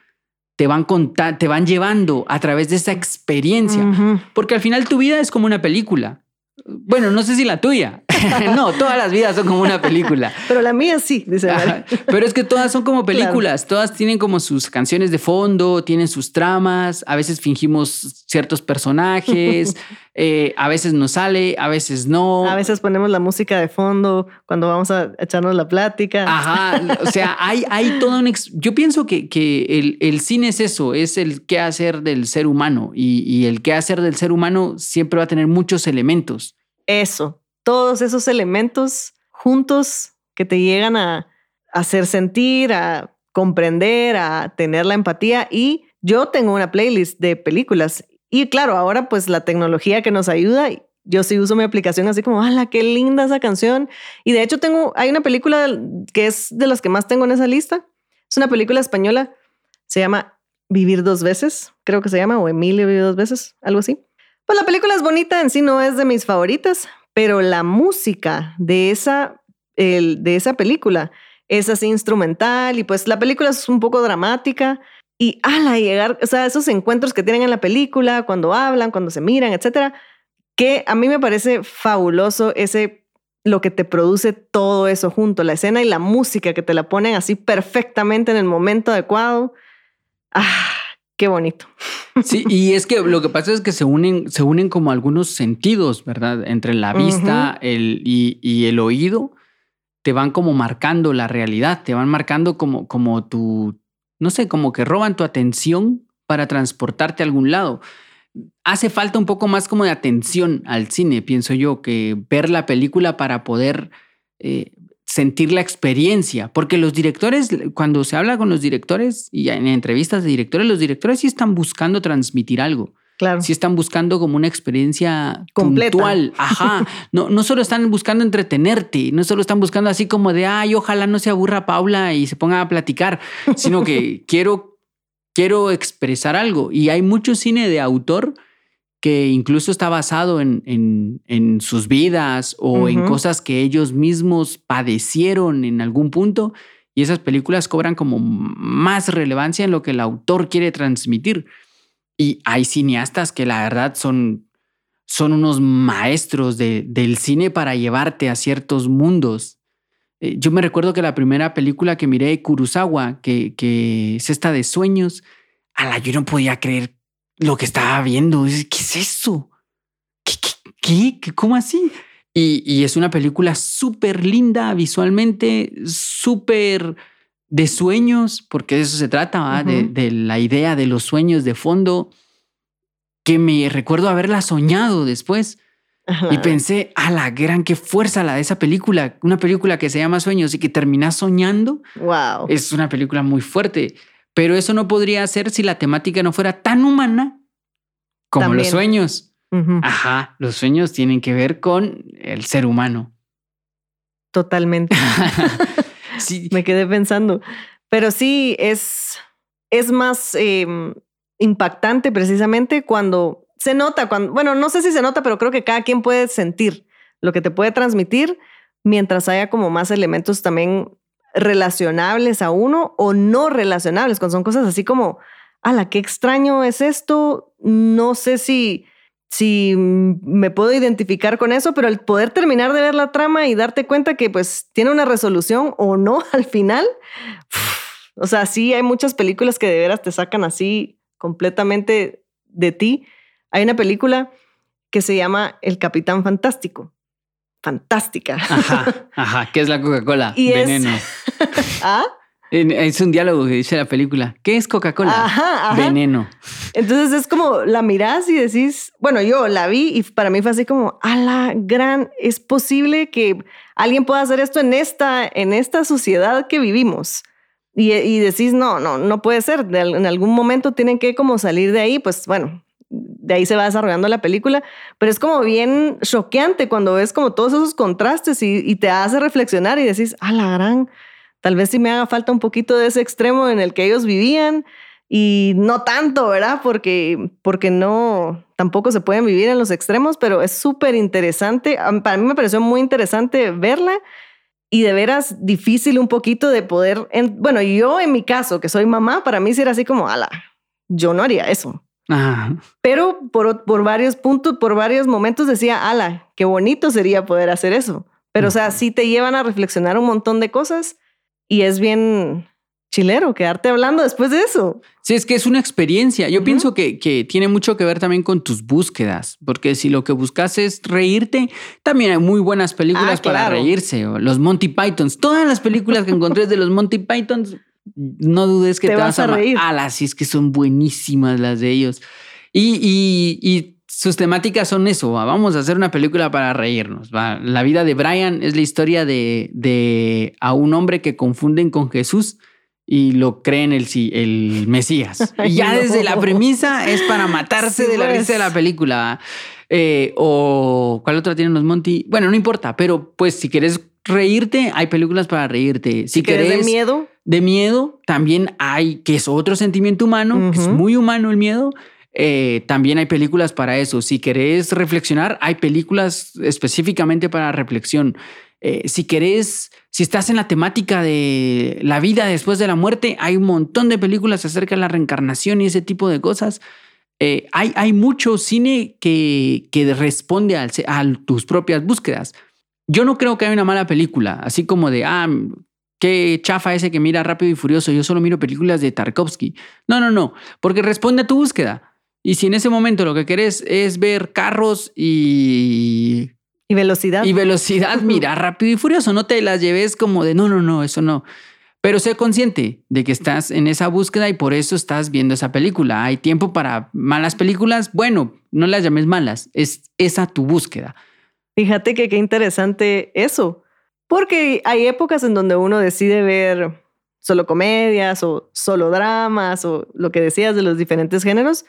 te van, conta- te van llevando a través de esa experiencia. Ujú. Porque al final tu vida es como una película. Bueno, no sé si la tuya. no, todas las vidas son como una película. Pero la mía sí, dice. Ajá, Pero es que todas son como películas, todas tienen como sus canciones de fondo, tienen sus tramas, a veces fingimos ciertos personajes, eh, a veces nos sale, a veces no. A veces ponemos la música de fondo cuando vamos a echarnos la plática. Ajá, o sea, hay, hay todo un... ex- Yo pienso que, que el, el cine es eso, es el qué hacer del ser humano y, y el qué hacer del ser humano siempre va a tener muchos elementos. Eso, todos esos elementos juntos que te llegan a hacer sentir, a comprender, a tener la empatía. Y yo tengo una playlist de películas. Y claro, ahora pues la tecnología que nos ayuda, yo sí uso mi aplicación así como, ¡hala, qué linda esa canción! Y de hecho tengo, hay una película que es de las que más tengo en esa lista. Es una película española, se llama Vivir dos veces, creo que se llama, o Emilio vive dos veces, algo así. Pues la película es bonita, en sí no es de mis favoritas, pero la música de esa, de esa película es así instrumental y pues la película es un poco dramática y ala, llegar, o sea, esos encuentros que tienen en la película, cuando hablan, cuando se miran, etcétera, que a mí me parece fabuloso ese lo que te produce todo eso junto, la escena y la música que te la ponen así perfectamente en el momento adecuado. Ah, qué bonito. Sí, y es que lo que pasa es que se unen, se unen como algunos sentidos, ¿verdad? Entre la vista el, y, y el oído, te van como marcando la realidad, te van marcando como, como tu, no sé, como que roban tu atención para transportarte a algún lado. Hace falta un poco más como de atención al cine, pienso yo, que ver la película para poder eh, sentir la experiencia, porque los directores, cuando se habla con los directores y en entrevistas de directores, los directores sí están buscando transmitir algo, Claro. sí están buscando como una experiencia Completa. puntual, ajá, no, no solo están buscando entretenerte, no solo están buscando así como de, ay, ojalá no se aburra Paula y se ponga a platicar, sino que quiero, quiero expresar algo y hay mucho cine de autor que incluso está basado en, en, en sus vidas o en cosas que ellos mismos padecieron en algún punto y esas películas cobran como más relevancia en lo que el autor quiere transmitir. Y hay cineastas que la verdad son, son unos maestros de- del cine para llevarte a ciertos mundos. Eh, Yo me recuerdo que la primera película que miré Kurosawa, que, que es esta de sueños, a la yo no podía creer lo que estaba viendo. ¿Qué es eso? ¿Qué, qué- qué. ¿Cómo así? Y, es una película súper linda visualmente, súper de sueños, porque de eso se trata, de, la idea de los sueños de fondo, que me recuerdo haberla soñado después. Y pensé, a la gran, qué fuerza la de esa película, una película que se llama Sueños y que terminas soñando. Wow. Es una película muy fuerte, pero eso no podría ser si la temática no fuera tan humana como los sueños. Ajá, los sueños tienen que ver con el ser humano. Totalmente. sí. Me quedé pensando. Pero sí, es, es más em, impactante precisamente cuando se nota, cuando, bueno, no sé si se nota, pero creo que cada quien puede sentir lo que te puede transmitir mientras haya como más elementos también relacionables a uno o no relacionables, cuando son cosas así como, ala, qué extraño es esto, no sé si si me puedo identificar con eso, pero el poder terminar de ver la trama y darte cuenta que pues tiene una resolución o no al final, o sea, sí hay muchas películas que de veras te sacan así completamente de ti. Hay una película que se llama El Capitán Fantástico. Fantástica. Ajá, ajá, ¿qué es la Coca-Cola? Veneno. ¿Ah? Es un diálogo que dice la película. ¿Qué es Coca-Cola? Veneno. Entonces es como la mirás y decís, bueno, yo la vi y para mí fue así como, a la gran, es posible que alguien pueda hacer esto en esta, en esta sociedad que vivimos. Y, y decís, no, no, no puede ser. en algún momento tienen que como salir de ahí, pues bueno, de ahí se va desarrollando la película, pero es como bien choqueante cuando ves como todos esos contrastes y, te hace reflexionar y decís, a la gran Tal vez sí me haga falta un poquito de ese extremo en el que ellos vivían y no tanto, ¿verdad? Porque, porque no, tampoco se pueden vivir en los extremos, pero es súper interesante. Para mí me pareció muy interesante verla y de veras difícil un poquito de poder, bueno, yo en mi caso, que soy mamá, para mí sí era así como, ala, yo no haría eso. Pero por, por varios puntos, por varios momentos decía, ala, qué bonito sería poder hacer eso. Pero, o sea, sí te llevan a reflexionar un montón de cosas y es bien chilero quedarte hablando después de eso. Sí, es que es una experiencia. Yo pienso que, que, tiene mucho que ver también con tus búsquedas, porque si lo que buscas es reírte, también hay muy buenas películas ah, para reírse. Los Monty Pythons, todas las películas que encontré de los Monty Pythons, no dudes que te, vas, a reír. Ah, sí, es que son buenísimas las de ellos. Y, y, y sus temáticas son eso, vamos a hacer una película para reírnos. La vida de Brian es la historia de, de a un hombre que confunden con Jesús y lo creen el, el Mesías. y ya desde la premisa es para matarse de la risa de pues. la película. Eh, o cuál otra tienen los Monty. Bueno, no importa, pero pues si quieres reírte, hay películas para reírte. Si, quieres de miedo, de miedo, también hay, que es otro sentimiento humano, es muy humano el miedo. Eh, también hay películas para eso. Si querés reflexionar, hay películas específicamente para reflexión. Eh, si querés, si estás en la temática de la vida después de la muerte, hay un montón de películas acerca de la reencarnación y ese tipo de cosas. Eh, hay, hay mucho cine que, que responde a, a tus propias búsquedas. Yo no creo que haya una mala película, así como de, ah, qué chafa ese que mira rápido y furioso, yo solo miro películas de Tarkovsky. No, no, no, porque responde a tu búsqueda. Y si en ese momento lo que querés es ver carros y... Y velocidad. Y velocidad, mira, rápido y furioso, no te las lleves como de, no, no, no, eso no. Pero sé consciente de que estás en esa búsqueda y por eso estás viendo esa película. Hay tiempo para malas películas. Bueno, no las llames malas, es esa tu búsqueda. Fíjate que qué interesante eso, porque hay épocas en donde uno decide ver solo comedias o solo dramas o lo que decías de los diferentes géneros,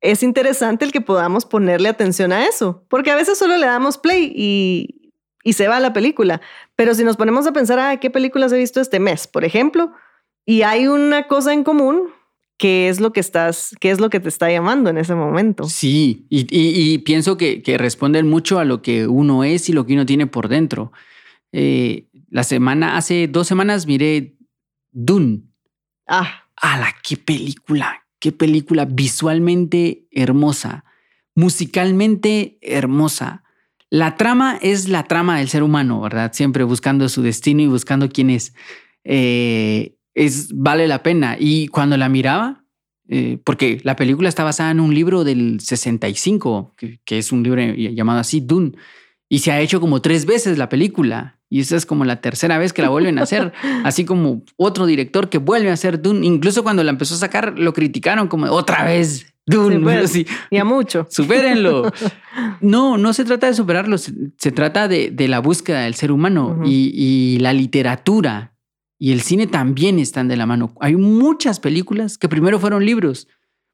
es interesante el que podamos ponerle atención a eso, porque a veces solo le damos play y, y se va la película. Pero si nos ponemos a pensar, ah, ¿qué películas he visto este mes, por ejemplo? Y hay una cosa en común, que es lo que estás, qué es lo que te está llamando en ese momento. Sí, y, y, pienso que, que, responden mucho a lo que uno es y lo que uno tiene por dentro. Eh, la semana, hace dos semanas miré Dune. Ah. ¡A la qué película! Qué película visualmente hermosa, musicalmente hermosa. La trama es la trama del ser humano, ¿verdad? Siempre buscando su destino y buscando quién es. Eh, es vale la pena. Y cuando la miraba, eh, porque la película está basada en un libro del 65, que, que, es un libro llamado así, Dune, y se ha hecho como tres veces la película. Y esa es como la tercera vez que la vuelven a hacer, así como otro director que vuelve a hacer Dune. Incluso cuando la empezó a sacar, lo criticaron como otra vez. Dune, pues, y a mucho. Supérenlo. No, no se trata de superarlo, se, trata de, de, la búsqueda del ser humano y, y la literatura y el cine también están de la mano. Hay muchas películas que primero fueron libros,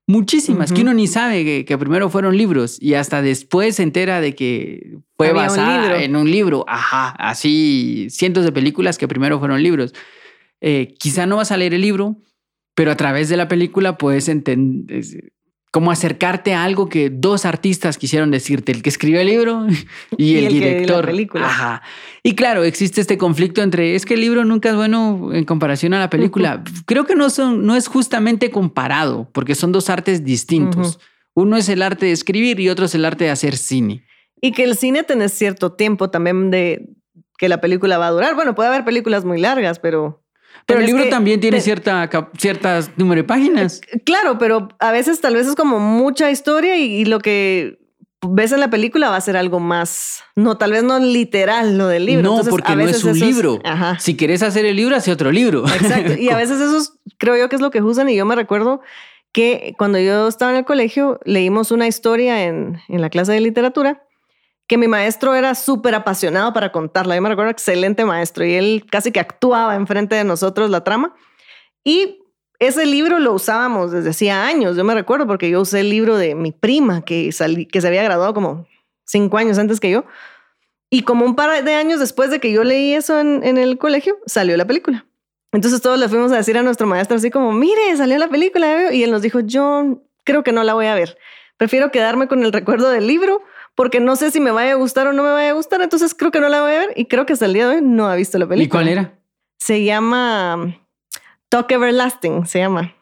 muchísimas, que uno ni sabe que, primero fueron libros y hasta después se entera de que fue basada en un libro. Ajá, así cientos de películas que primero fueron libros. Eh, quizá no vas a leer el libro, pero a través de la película puedes entender, como acercarte a algo que dos artistas quisieron decirte, el que escribió el libro y, el, director. la película. Ajá. Y claro, existe este conflicto entre es que el libro nunca es bueno en comparación a la película. Creo que no son no es justamente comparado, porque son dos artes distintos. Uno es el arte de escribir y otro es el arte de hacer cine. Y que el cine tiene cierto tiempo también de que la película va a durar. Bueno, puede haber películas muy largas, pero pero el libro también tiene cierta, ciertas número de páginas. Eh, claro, pero a veces tal vez es como mucha historia y, lo que ves en la película va a ser algo más, no, tal vez no literal lo del libro. No, porque no es un libro. si quieres hacer el libro, hace otro libro. Exacto. Y a veces eso creo yo que es lo que juzgan y yo me recuerdo que cuando yo estaba en el colegio leímos una historia en, en la clase de literatura que mi maestro era súper apasionado para contarla. Yo me recuerdo excelente maestro y él casi que actuaba enfrente de nosotros la trama. Y ese libro lo usábamos desde hacía años. Yo me recuerdo porque yo usé el libro de mi prima que, que se había graduado como cinco años antes que yo. Y como un par de años después de que yo leí eso en, en el colegio, salió la película. Entonces todos le fuimos a decir a nuestro maestro así como, mire, salió la película. Y él nos dijo, yo creo que no la voy a ver. Prefiero quedarme con el recuerdo del libro porque no sé si me vaya a gustar o no me vaya a gustar, entonces creo que no la voy a ver y creo que hasta el día de hoy no ha visto la película. ¿Y cuál era? Se llama um, Talk Everlasting, se llama.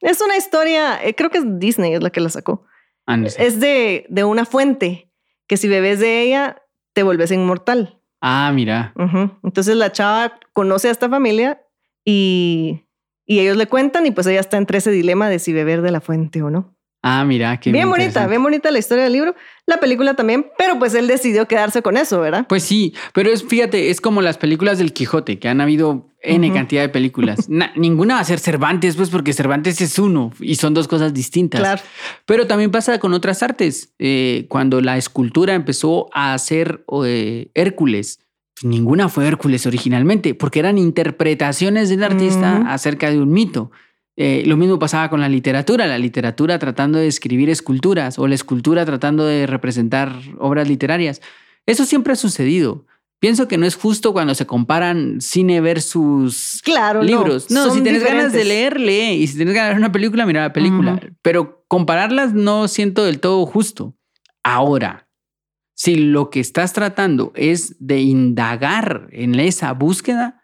Es una historia, eh, creo que es Disney es la que la sacó. Ah, es de, de una fuente que si bebes de ella te vuelves inmortal. Ah, mira. Entonces la chava conoce a esta familia y, y ellos le cuentan y pues ella está entre ese dilema de si beber de la fuente o no. Ah, mira, qué bien bonita, bien bonita la historia del libro, la película también, pero pues él decidió quedarse con eso, ¿verdad? Pues sí, pero es, fíjate, es como las películas del Quijote, que han habido N cantidad de películas. ninguna va a ser Cervantes, pues porque Cervantes es uno y son dos cosas distintas. Claro. Pero también pasa con otras artes. Eh, cuando la escultura empezó a hacer eh, Hércules, ninguna fue Hércules originalmente, porque eran interpretaciones del artista acerca de un mito. Eh, lo mismo pasaba con la literatura, la literatura tratando de escribir esculturas o la escultura tratando de representar obras literarias. Eso siempre ha sucedido. Pienso que no es justo cuando se comparan cine versus claro, libros. No, si tienes ganas de leer, lee. Y si tienes ganas de ver una película, mira la película. Pero compararlas no siento del todo justo. Ahora, si lo que estás tratando es de indagar en esa búsqueda,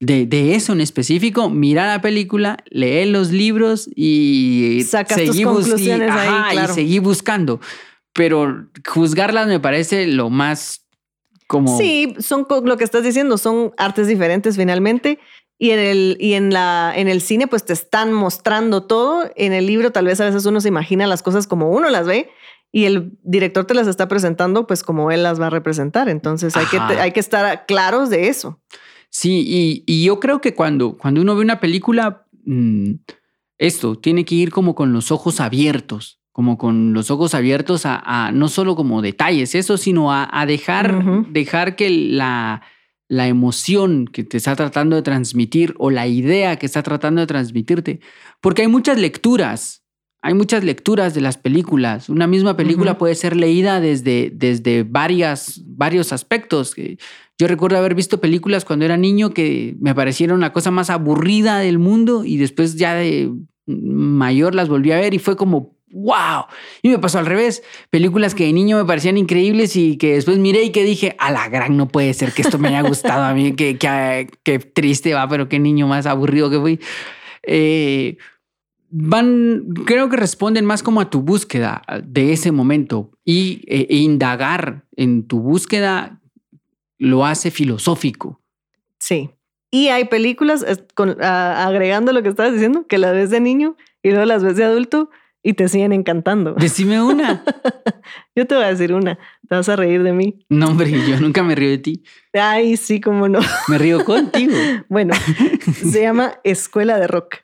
de, eso en específico, mira la película, lee los libros y seguí, conclusiones ahí, y seguí buscando. Pero juzgarlas me parece lo más como... Sí, son lo que estás diciendo, son artes diferentes finalmente. Y en el, y en la, en el cine, pues te están mostrando todo. En el libro, tal vez a veces uno se imagina las cosas como uno las ve y el director te las está presentando, pues como él las va a representar. Entonces hay que, hay que estar claros de eso. Sí, y, yo creo que cuando, cuando uno ve una película, mm, esto tiene que ir como con los ojos abiertos, como con los ojos abiertos a, no solo como detalles, eso, sino a, dejar, dejar que la, la emoción que te está tratando de transmitir o la idea que está tratando de transmitirte, porque hay muchas lecturas, hay muchas lecturas de las películas. Una misma película puede ser leída desde, desde varias, varios aspectos. Yo recuerdo haber visto películas cuando era niño que me parecieron la cosa más aburrida del mundo y después ya de mayor las volví a ver y fue como, wow. Y me pasó al revés. Películas que de niño me parecían increíbles y que después miré y que dije, a la gran, no puede ser que esto me haya gustado a mí, que, que, triste va, pero qué niño más aburrido que fui. Eh, van, creo que responden más como a tu búsqueda de ese momento y e, e indagar en tu búsqueda lo hace filosófico. Sí. Y hay películas, agregando lo que estabas diciendo, que la ves de niño y luego las ves de adulto y te siguen encantando. Decime una. yo te voy a decir una. Te vas a reír de mí. No, hombre, yo nunca me río de ti. Ay, sí, cómo no. Me río contigo. bueno, se llama Escuela de Rock.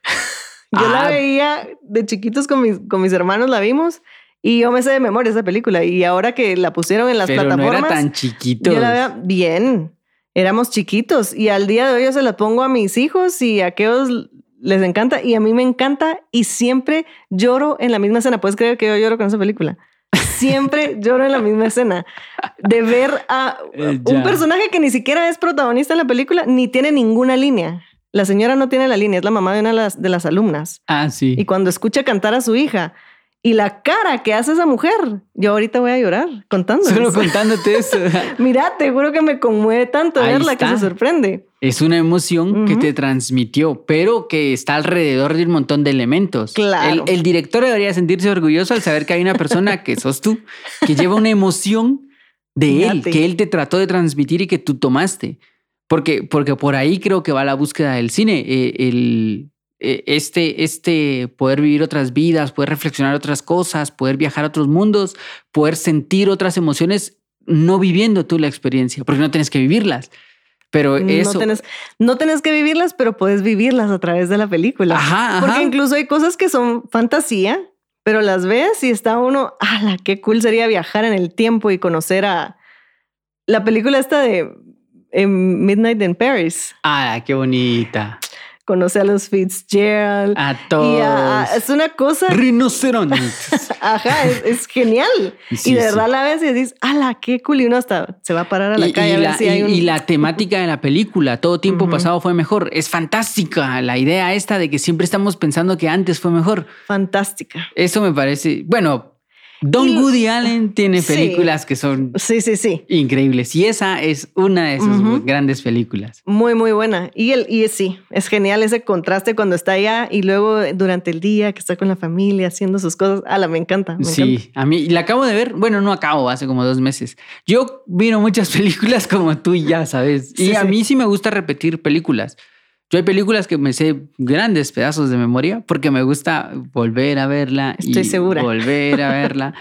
Yo la Ah. veía de chiquitos con mis, con mis hermanos, la vimos y yo me sé de memoria esa película. Y ahora que la pusieron en las Pero no plataformas, era tan chiquito. yo la veo bien. Éramos chiquitos y al día de hoy yo se la pongo a mis hijos y a aquellos les encanta y a mí me encanta y siempre lloro en la misma escena. ¿Puedes creer que yo lloro con esa película? Siempre lloro en la misma escena de ver a Eh, un personaje que ni siquiera es protagonista en la película ni tiene ninguna línea. La señora no tiene la línea, es la mamá de una de las, de las alumnas. Ah, sí. Y cuando escucha cantar a su hija y la cara que hace esa mujer, yo ahorita voy a llorar contando. Solo contándote eso. Mira, te juro que me conmueve tanto Ahí verla que se sorprende. Es una emoción que Ujú. te transmitió, pero que está alrededor de un montón de elementos. Claro. El, el director debería sentirse orgulloso al saber que hay una persona que sos tú, que lleva una emoción de él, que él te trató de transmitir y que tú tomaste. Porque, porque por ahí creo que va la búsqueda del cine. eh, el, este, este poder vivir otras vidas, poder reflexionar otras cosas, poder viajar a otros mundos, poder sentir otras emociones, no viviendo tú la experiencia, porque no tienes que vivirlas. Pero eso. No tenés, no tenés que vivirlas, pero puedes vivirlas a través de la película. Ajá, ajá. Porque incluso hay cosas que son fantasía, pero las ves y está uno, ¡ala! Qué cool sería viajar en el tiempo y conocer a la película esta de em, Midnight in Paris. Ah, qué bonita. Conoce a los Fitzgerald. A y todos. a- a- es una cosa, Rinocerontes. ajá, es, es genial. Sí, y de sí. verdad la ves y dices, ¡ala! Qué cool. Y uno hasta se va a parar a la Y, calle y a ver la, si hay y- un. y la temática de la película, todo tiempo pasado fue mejor. Es fantástica la idea esta de que siempre estamos pensando que antes fue mejor. Fantástica. Eso me parece. Bueno, Don Y- Woody Allen tiene Sí. películas que son Sí, sí, sí. increíbles y esa es una de sus Ujú. grandes películas. Muy, muy buena. Y, el, y sí, es genial ese contraste cuando está allá y luego durante el día que está con la familia haciendo sus cosas. Ala, me encanta. Me Sí, encanta. a mí la acabo de ver. Bueno, no acabo, hace como dos meses. Yo miro muchas películas como tú ya sabes. Y Sí, a sí. mí sí me gusta repetir películas. Yo hay películas que me sé grandes pedazos de memoria porque me gusta volver a verla Estoy y segura. volver a verla.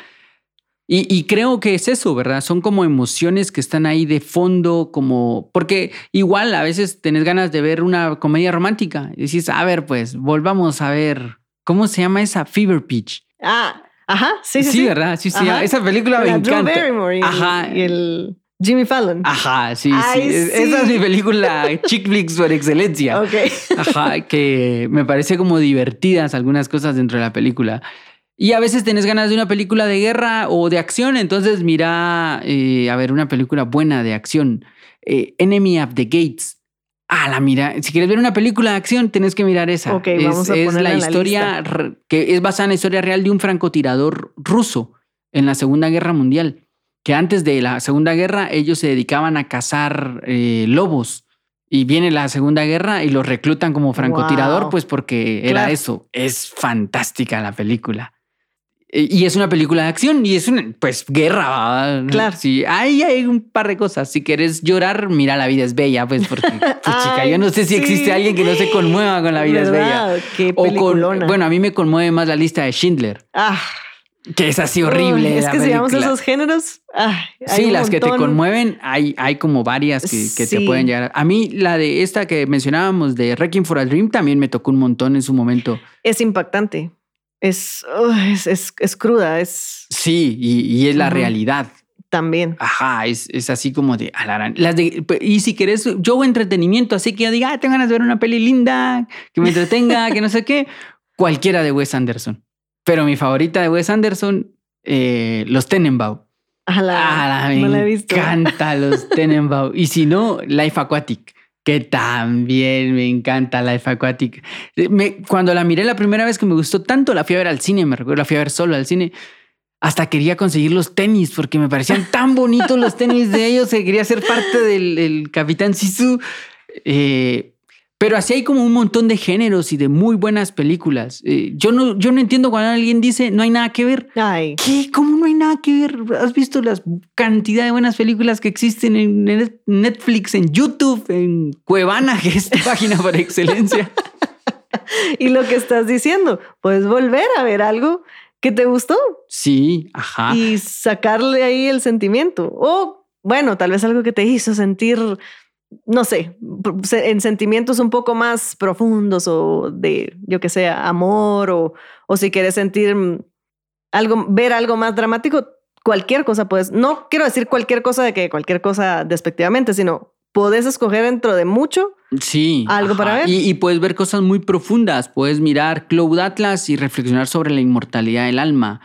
Y, y creo que es eso, ¿verdad? Son como emociones que están ahí de fondo, como porque igual a veces tenés ganas de ver una comedia romántica y decís, a ver, pues volvamos a ver, ¿cómo se llama esa? Fever Pitch. Ah, ajá, sí, sí. Sí, sí. ¿verdad? Sí, sí. Ajá. Esa película me La Drew encanta. Barrymore y, Ajá. y el Jimmy Fallon. Ajá, sí, Ay, sí. Es- sí. Esa es mi película chick flicks por excelencia. Ok. Ajá, que me parece como divertidas algunas cosas dentro de la película. Y a veces tenés ganas de una película de guerra o de acción, entonces mira, eh, a ver, una película buena de acción. Eh, Enemy of the Gates. Ah, la mira. Si quieres ver una película de acción, tenés que mirar esa. Ok, es, vamos a es la historia que es basada en la historia real de un francotirador ruso en la Segunda Guerra Mundial. Que antes de la Segunda Guerra ellos se dedicaban a cazar eh, lobos. Y viene la Segunda Guerra y los reclutan como francotirador, Wow. pues porque era Claro. eso. Es fantástica la película. Eh, Y es una película de acción y es una, pues, guerra. Claro. Sí, ahí hay un par de cosas. Si quieres llorar, mira, la vida es bella, pues, porque, pues, chica, Ay, yo no sé si sí. existe alguien que no se conmueva con la vida es bella. ¿Verdad? Qué O con, bueno, a mí me conmueve más la lista de Schindler, Ah, que es así horrible. uy, es que si vamos a esos géneros, ah, hay Sí, las que te conmueven, hay, hay como varias que, que te pueden llegar. A mí, la de esta que mencionábamos de Wrecking for a Dream también me tocó un montón en su momento. Es impactante. Es, es, es, es cruda, es Sí, y, y es la realidad. también. Ajá, es, es así como de alarán. Las de, y si querés, yo hago entretenimiento, así que yo diga, ah, tengo ganas de ver una peli linda, que me entretenga, que no sé qué. Cualquiera de Wes Anderson. Pero mi favorita de Wes Anderson, eh, Los Tenenbaum. A la, Ah, me no la he visto. encanta Los Tenenbaum. Y si no, Life Aquatic, que también me encanta Life Aquatic. Eh, Me- cuando la miré la primera vez que me gustó tanto, la fui a ver al cine, me recuerdo, la fui a ver solo al cine. Hasta quería conseguir los tenis porque me parecían tan bonitos los tenis de ellos que quería ser parte del, del Capitán Sisu. Eh, pero así hay como un montón de géneros y de muy buenas películas. Eh, yo, no, yo no entiendo cuando alguien dice no hay nada que ver. Ay, ¿Qué? ¿Cómo no hay nada que ver? ¿Has visto la cantidad de buenas películas que existen en Net- Netflix, en YouTube, en Cuevana, que es página por excelencia? y lo que estás diciendo, puedes volver a ver algo que te gustó Sí, ajá. y sacarle ahí el sentimiento. O, bueno, tal vez algo que te hizo sentir, no sé, en sentimientos un poco más profundos o de, yo que sé, amor o, o si quieres sentir mm, algo, ver algo más dramático, cualquier cosa puedes, no quiero decir cualquier cosa de que cualquier cosa despectivamente, sino puedes escoger dentro de mucho. Sí. Algo para ver. Y, y puedes ver cosas muy profundas. Puedes mirar Cloud Atlas y reflexionar sobre la inmortalidad del alma.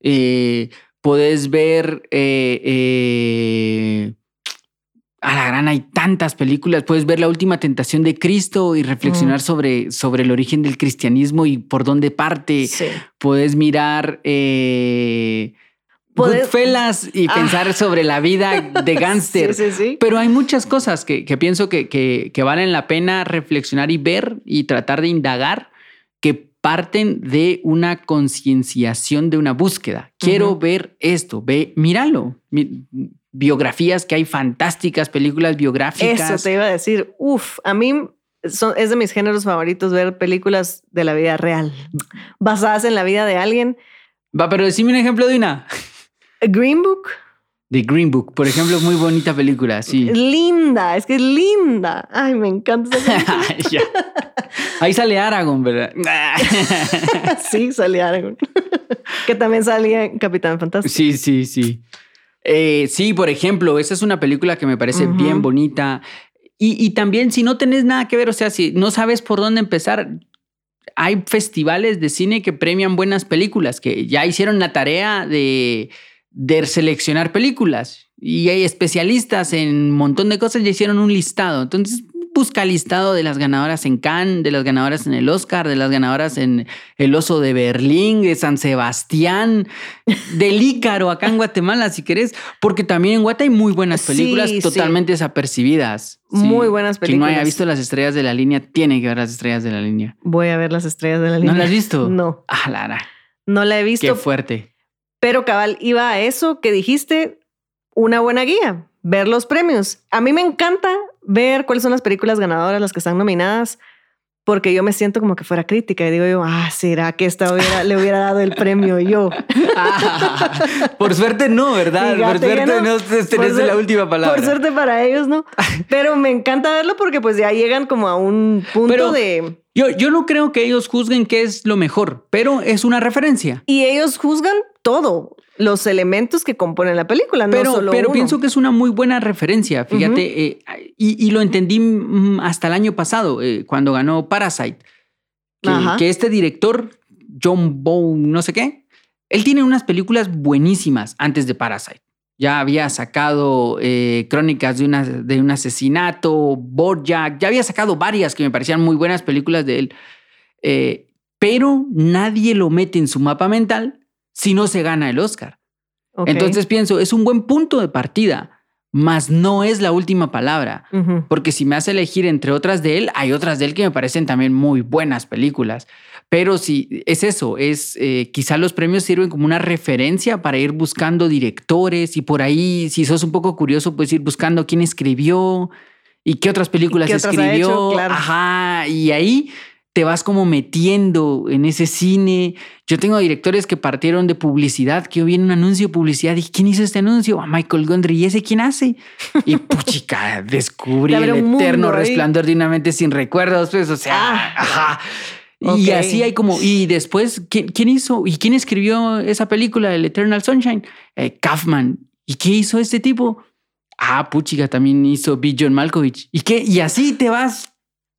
Eh, puedes ver. eh, eh, a la gran hay tantas películas. Puedes ver La última tentación de Cristo y reflexionar Mm. sobre, sobre el origen del cristianismo y por dónde parte. Sí. Puedes mirar. Eh, Goodfellas y Ah. pensar sobre la vida de gángster. Sí, sí, sí. Pero hay muchas cosas que, que pienso que, que- que valen la pena reflexionar y ver y tratar de indagar que parten de una concienciación, de una búsqueda. Quiero ver esto, ve, míralo. Mi- biografías que hay fantásticas, películas biográficas. Eso te iba a decir. Uf, a mí son- es de mis géneros favoritos ver películas de la vida real, basadas en la vida de alguien. Va, pero decime un ejemplo de una. Green Book, The Green Book, por ejemplo, muy bonita película, sí. linda, es que es linda. Ay, me encanta esa película. Ahí sale Aragorn, ¿verdad? sí, salía Aragorn. que también salía en Capitán Fantástico. Sí, sí, sí. Eh, sí, por ejemplo, esa es una película que me parece bien bonita. Y, y también, si no tenés nada que ver, o sea, si no sabes por dónde empezar, hay festivales de cine que premian buenas películas, que ya hicieron la tarea de, de seleccionar películas. Y hay especialistas en un montón de cosas, ya hicieron un listado. Entonces, busca listado de las ganadoras en Cannes, de las ganadoras en el Oscar, de las ganadoras en El Oso de Berlín, de San Sebastián, del Ícaro acá en Guatemala, si querés, porque también en Guatemala hay muy buenas películas sí. totalmente desapercibidas. Muy buenas Quien no haya películas. visto las estrellas de la línea, tiene que ver las estrellas de la línea. Voy a ver las estrellas de la línea. ¿No la has visto? No, Ah, Lara, no la he qué visto. fuerte. Pero cabal, iba a eso que dijiste, una buena guía, ver los premios. A mí me encanta ver cuáles son las películas ganadoras, las que están nominadas, porque yo me siento como que fuera crítica y digo yo, ah, ¿será que esta hubiera, le hubiera dado el premio yo? Ah, por suerte no, ¿verdad? Fíjate por suerte no. no, tenés suerte- la última palabra. Por suerte para ellos, ¿no? Pero me encanta verlo porque pues ya llegan como a un punto Pero- de... Yo, yo no creo que ellos juzguen qué es lo mejor, pero es una referencia. Y ellos juzgan todo, los elementos que componen la película, no Pero, solo pero uno. pienso que es una muy buena referencia, fíjate, eh, y, y lo entendí mm, hasta el año pasado, eh, cuando ganó Parasite, que, este director, John Bow, no sé qué, él tiene unas películas buenísimas antes de Parasite. Ya había sacado eh, crónicas de, una, de un asesinato, Bojack, ya había sacado varias que me parecían muy buenas películas de él, pero nadie lo mete en su mapa mental si no se gana el Oscar. Entonces pienso, es un buen punto de partida, mas no es la última palabra. Porque si me hace elegir entre otras de él, hay otras de él que me parecen también muy buenas películas. Pero si es eso, es eh, quizá los premios sirven como una referencia para ir buscando directores y por ahí, si sos un poco curioso, puedes ir buscando quién escribió y qué otras películas qué otras ha escribió. hecho, claro. Ajá, y ahí te vas como metiendo en ese cine. Yo tengo directores que partieron de publicidad, que yo vi en un anuncio de publicidad y ¿quién hizo este anuncio? A Michael Gondry. ¿Y ese quién hace? Y puchica, descubrí el mundo eterno resplandor de una mente sin recuerdos. Pues, o sea, Ah. ajá. Y así hay como, y después, ¿quién, quién hizo y quién escribió esa película, El Eternal Sunshine? Eh, Kaufman. ¿Y qué hizo este tipo? Ah, puchica, también hizo B. John Malkovich. ¿Y qué? Y así te vas,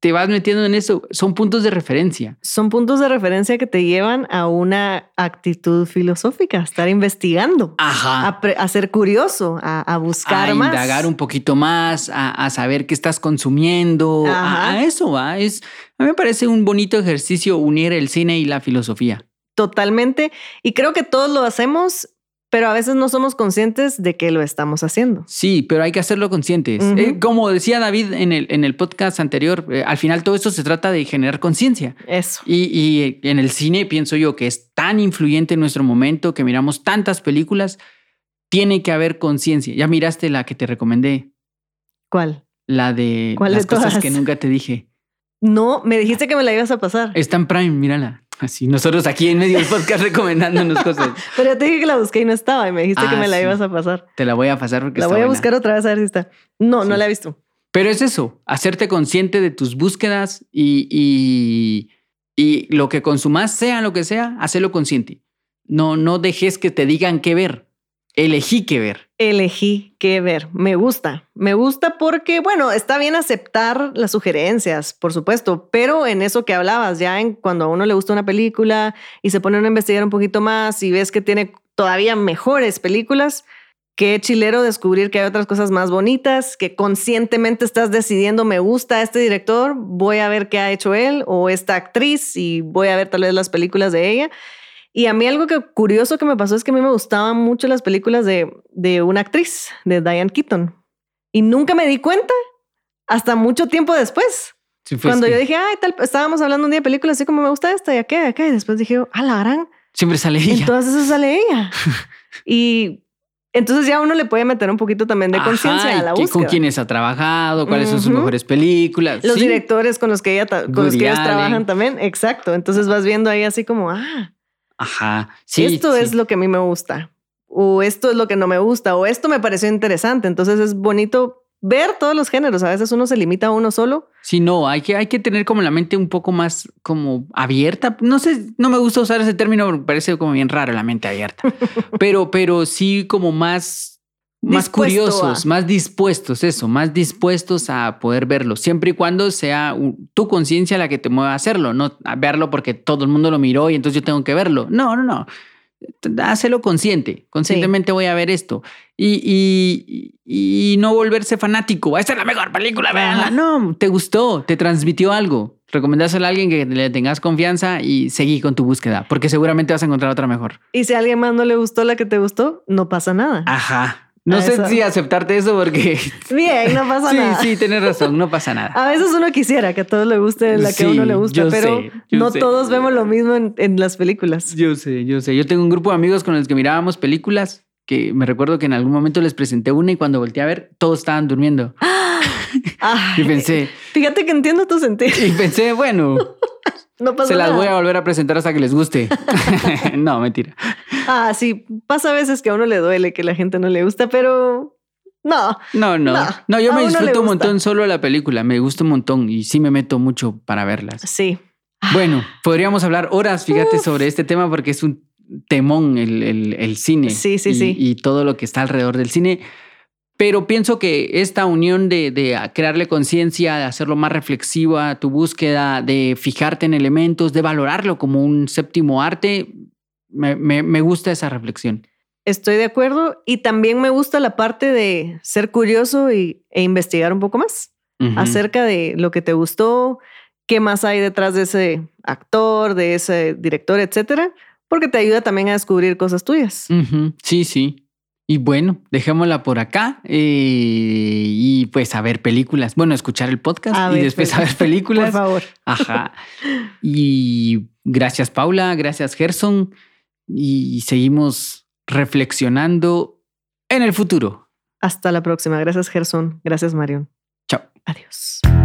te vas metiendo en eso. Son puntos de referencia. Son puntos de referencia que te llevan a una actitud filosófica, a estar investigando, Ajá. a, pre- a ser curioso, a, a buscar a más. indagar un poquito más, a, a saber qué estás consumiendo, a, a eso va. Es, a mí me parece un bonito ejercicio unir el cine y la filosofía. Totalmente. Y creo que todos lo hacemos, pero a veces no somos conscientes de que lo estamos haciendo. Sí, pero hay que hacerlo conscientes. Eh, como decía David en el, en el podcast anterior, eh, al final todo esto se trata de generar conciencia. Eso. Y, y en el cine pienso yo que es tan influyente en nuestro momento, que miramos tantas películas, tiene que haber conciencia. Ya miraste la que te recomendé, ¿Cuál? la de ¿Cuál de las cosas todas? que nunca te dije. No, me dijiste que me la ibas a pasar. Está en Prime, mírala. Así, nosotros aquí en medio del podcast recomendándonos cosas. Pero ya te dije que la busqué y no estaba y me dijiste que Ah, me la sí. ibas a pasar. Te la voy a pasar porque La está voy a buena. buscar otra vez a ver si está. No, no la he visto. Pero es eso, hacerte consciente de tus búsquedas y, y, y lo que consumas, sea lo que sea, hacerlo consciente. No, no dejes que te digan qué ver. Elegí qué ver. Elegí qué ver. Me gusta. Me gusta porque, bueno, está bien aceptar las sugerencias, por supuesto, pero en eso que hablabas, ya en cuando a uno le gusta una película y se pone a investigar un poquito más y ves que tiene todavía mejores películas, qué chilero descubrir que hay otras cosas más bonitas, que conscientemente estás decidiendo, me gusta este director, voy a ver qué ha hecho él o esta actriz y voy a ver tal vez las películas de ella. Y a mí algo que curioso que me pasó es que a mí me gustaban mucho las películas de, de una actriz, de Diane Keaton. Y nunca me di cuenta hasta mucho tiempo después. Sí, fue Cuando así. yo dije, ay, tal, estábamos hablando un día de películas así como me gusta esta y aquella, aquella. Y después dije, ah, la gran. Siempre sale ella. todas esas sale ella. y entonces ya uno le puede meter un poquito también de conciencia a la búsqueda. Con quiénes ha trabajado, cuáles son sus mejores películas. Los Sí. directores con los que ella con los que ellos Allen. trabajan también. Exacto. Entonces vas viendo ahí así como, ah, Ajá. Sí, esto sí. es lo que a mí me gusta, o esto es lo que no me gusta, o esto me pareció interesante. Entonces es bonito ver todos los géneros. A veces uno se limita a uno solo. Sí, no, hay que, hay que tener como la mente un poco más como abierta. No sé, no me gusta usar ese término porque parece como bien raro la mente abierta. pero, pero sí como más, más curiosos, a. más dispuestos, eso, más dispuestos a poder verlo, siempre y cuando sea tu conciencia la que te mueva a hacerlo, no a verlo porque todo el mundo lo miró y entonces yo tengo que verlo. No, no, no. Hácelo consciente. Conscientemente voy a ver esto. Y, y, y no volverse fanático. Esta es la mejor película, véanla. No, te gustó, te transmitió algo. Recomendáselo a alguien que le tengas confianza y seguí con tu búsqueda, porque seguramente vas a encontrar otra mejor. Y si a alguien más no le gustó la que te gustó, no pasa nada. Ajá. No sé eso. si aceptarte eso porque... Bien, no pasa sí, nada. sí, tienes razón, no pasa nada. A veces uno quisiera que a todos le guste la que a Sí, uno le gusta, pero sé, no sé. todos vemos lo mismo en, en las películas. Yo sé, yo sé. Yo tengo un grupo de amigos con los que mirábamos películas que me recuerdo que en algún momento les presenté una y cuando volteé a ver, todos estaban durmiendo. Ay, Y pensé, Fíjate que entiendo tu sentido. y pensé, bueno, No pasa se las nada. voy a volver a presentar hasta que les guste. no, mentira. Ah, sí, pasa a veces que a uno le duele que la gente no le gusta, pero no. No, no. No, No, yo a me disfruto un montón solo la película. Me gusta un montón y sí me meto mucho para verlas. Sí. Bueno, podríamos hablar horas, fíjate, Uf. sobre este tema porque es un temón el, el- el cine. Sí, sí, y, sí. Y todo lo que está alrededor del cine. Pero pienso que esta unión de, de crearle conciencia, de hacerlo más reflexiva, tu búsqueda, de fijarte en elementos, de valorarlo como un séptimo arte, me, me- me gusta esa reflexión. Estoy de acuerdo y también me gusta la parte de ser curioso y, e investigar un poco más acerca de lo que te gustó, qué más hay detrás de ese actor, de ese director, etcétera, porque te ayuda también a descubrir cosas tuyas. Sí, sí. Y bueno, dejémosla por acá eh, y pues a ver películas. Bueno, escuchar el podcast A y ver después a ver Por películas. favor. Ajá. Y gracias Paula, gracias Gerson y seguimos reflexionando en el futuro. Hasta la próxima. Gracias, Gerson. Gracias, Marion. Chao. Adiós.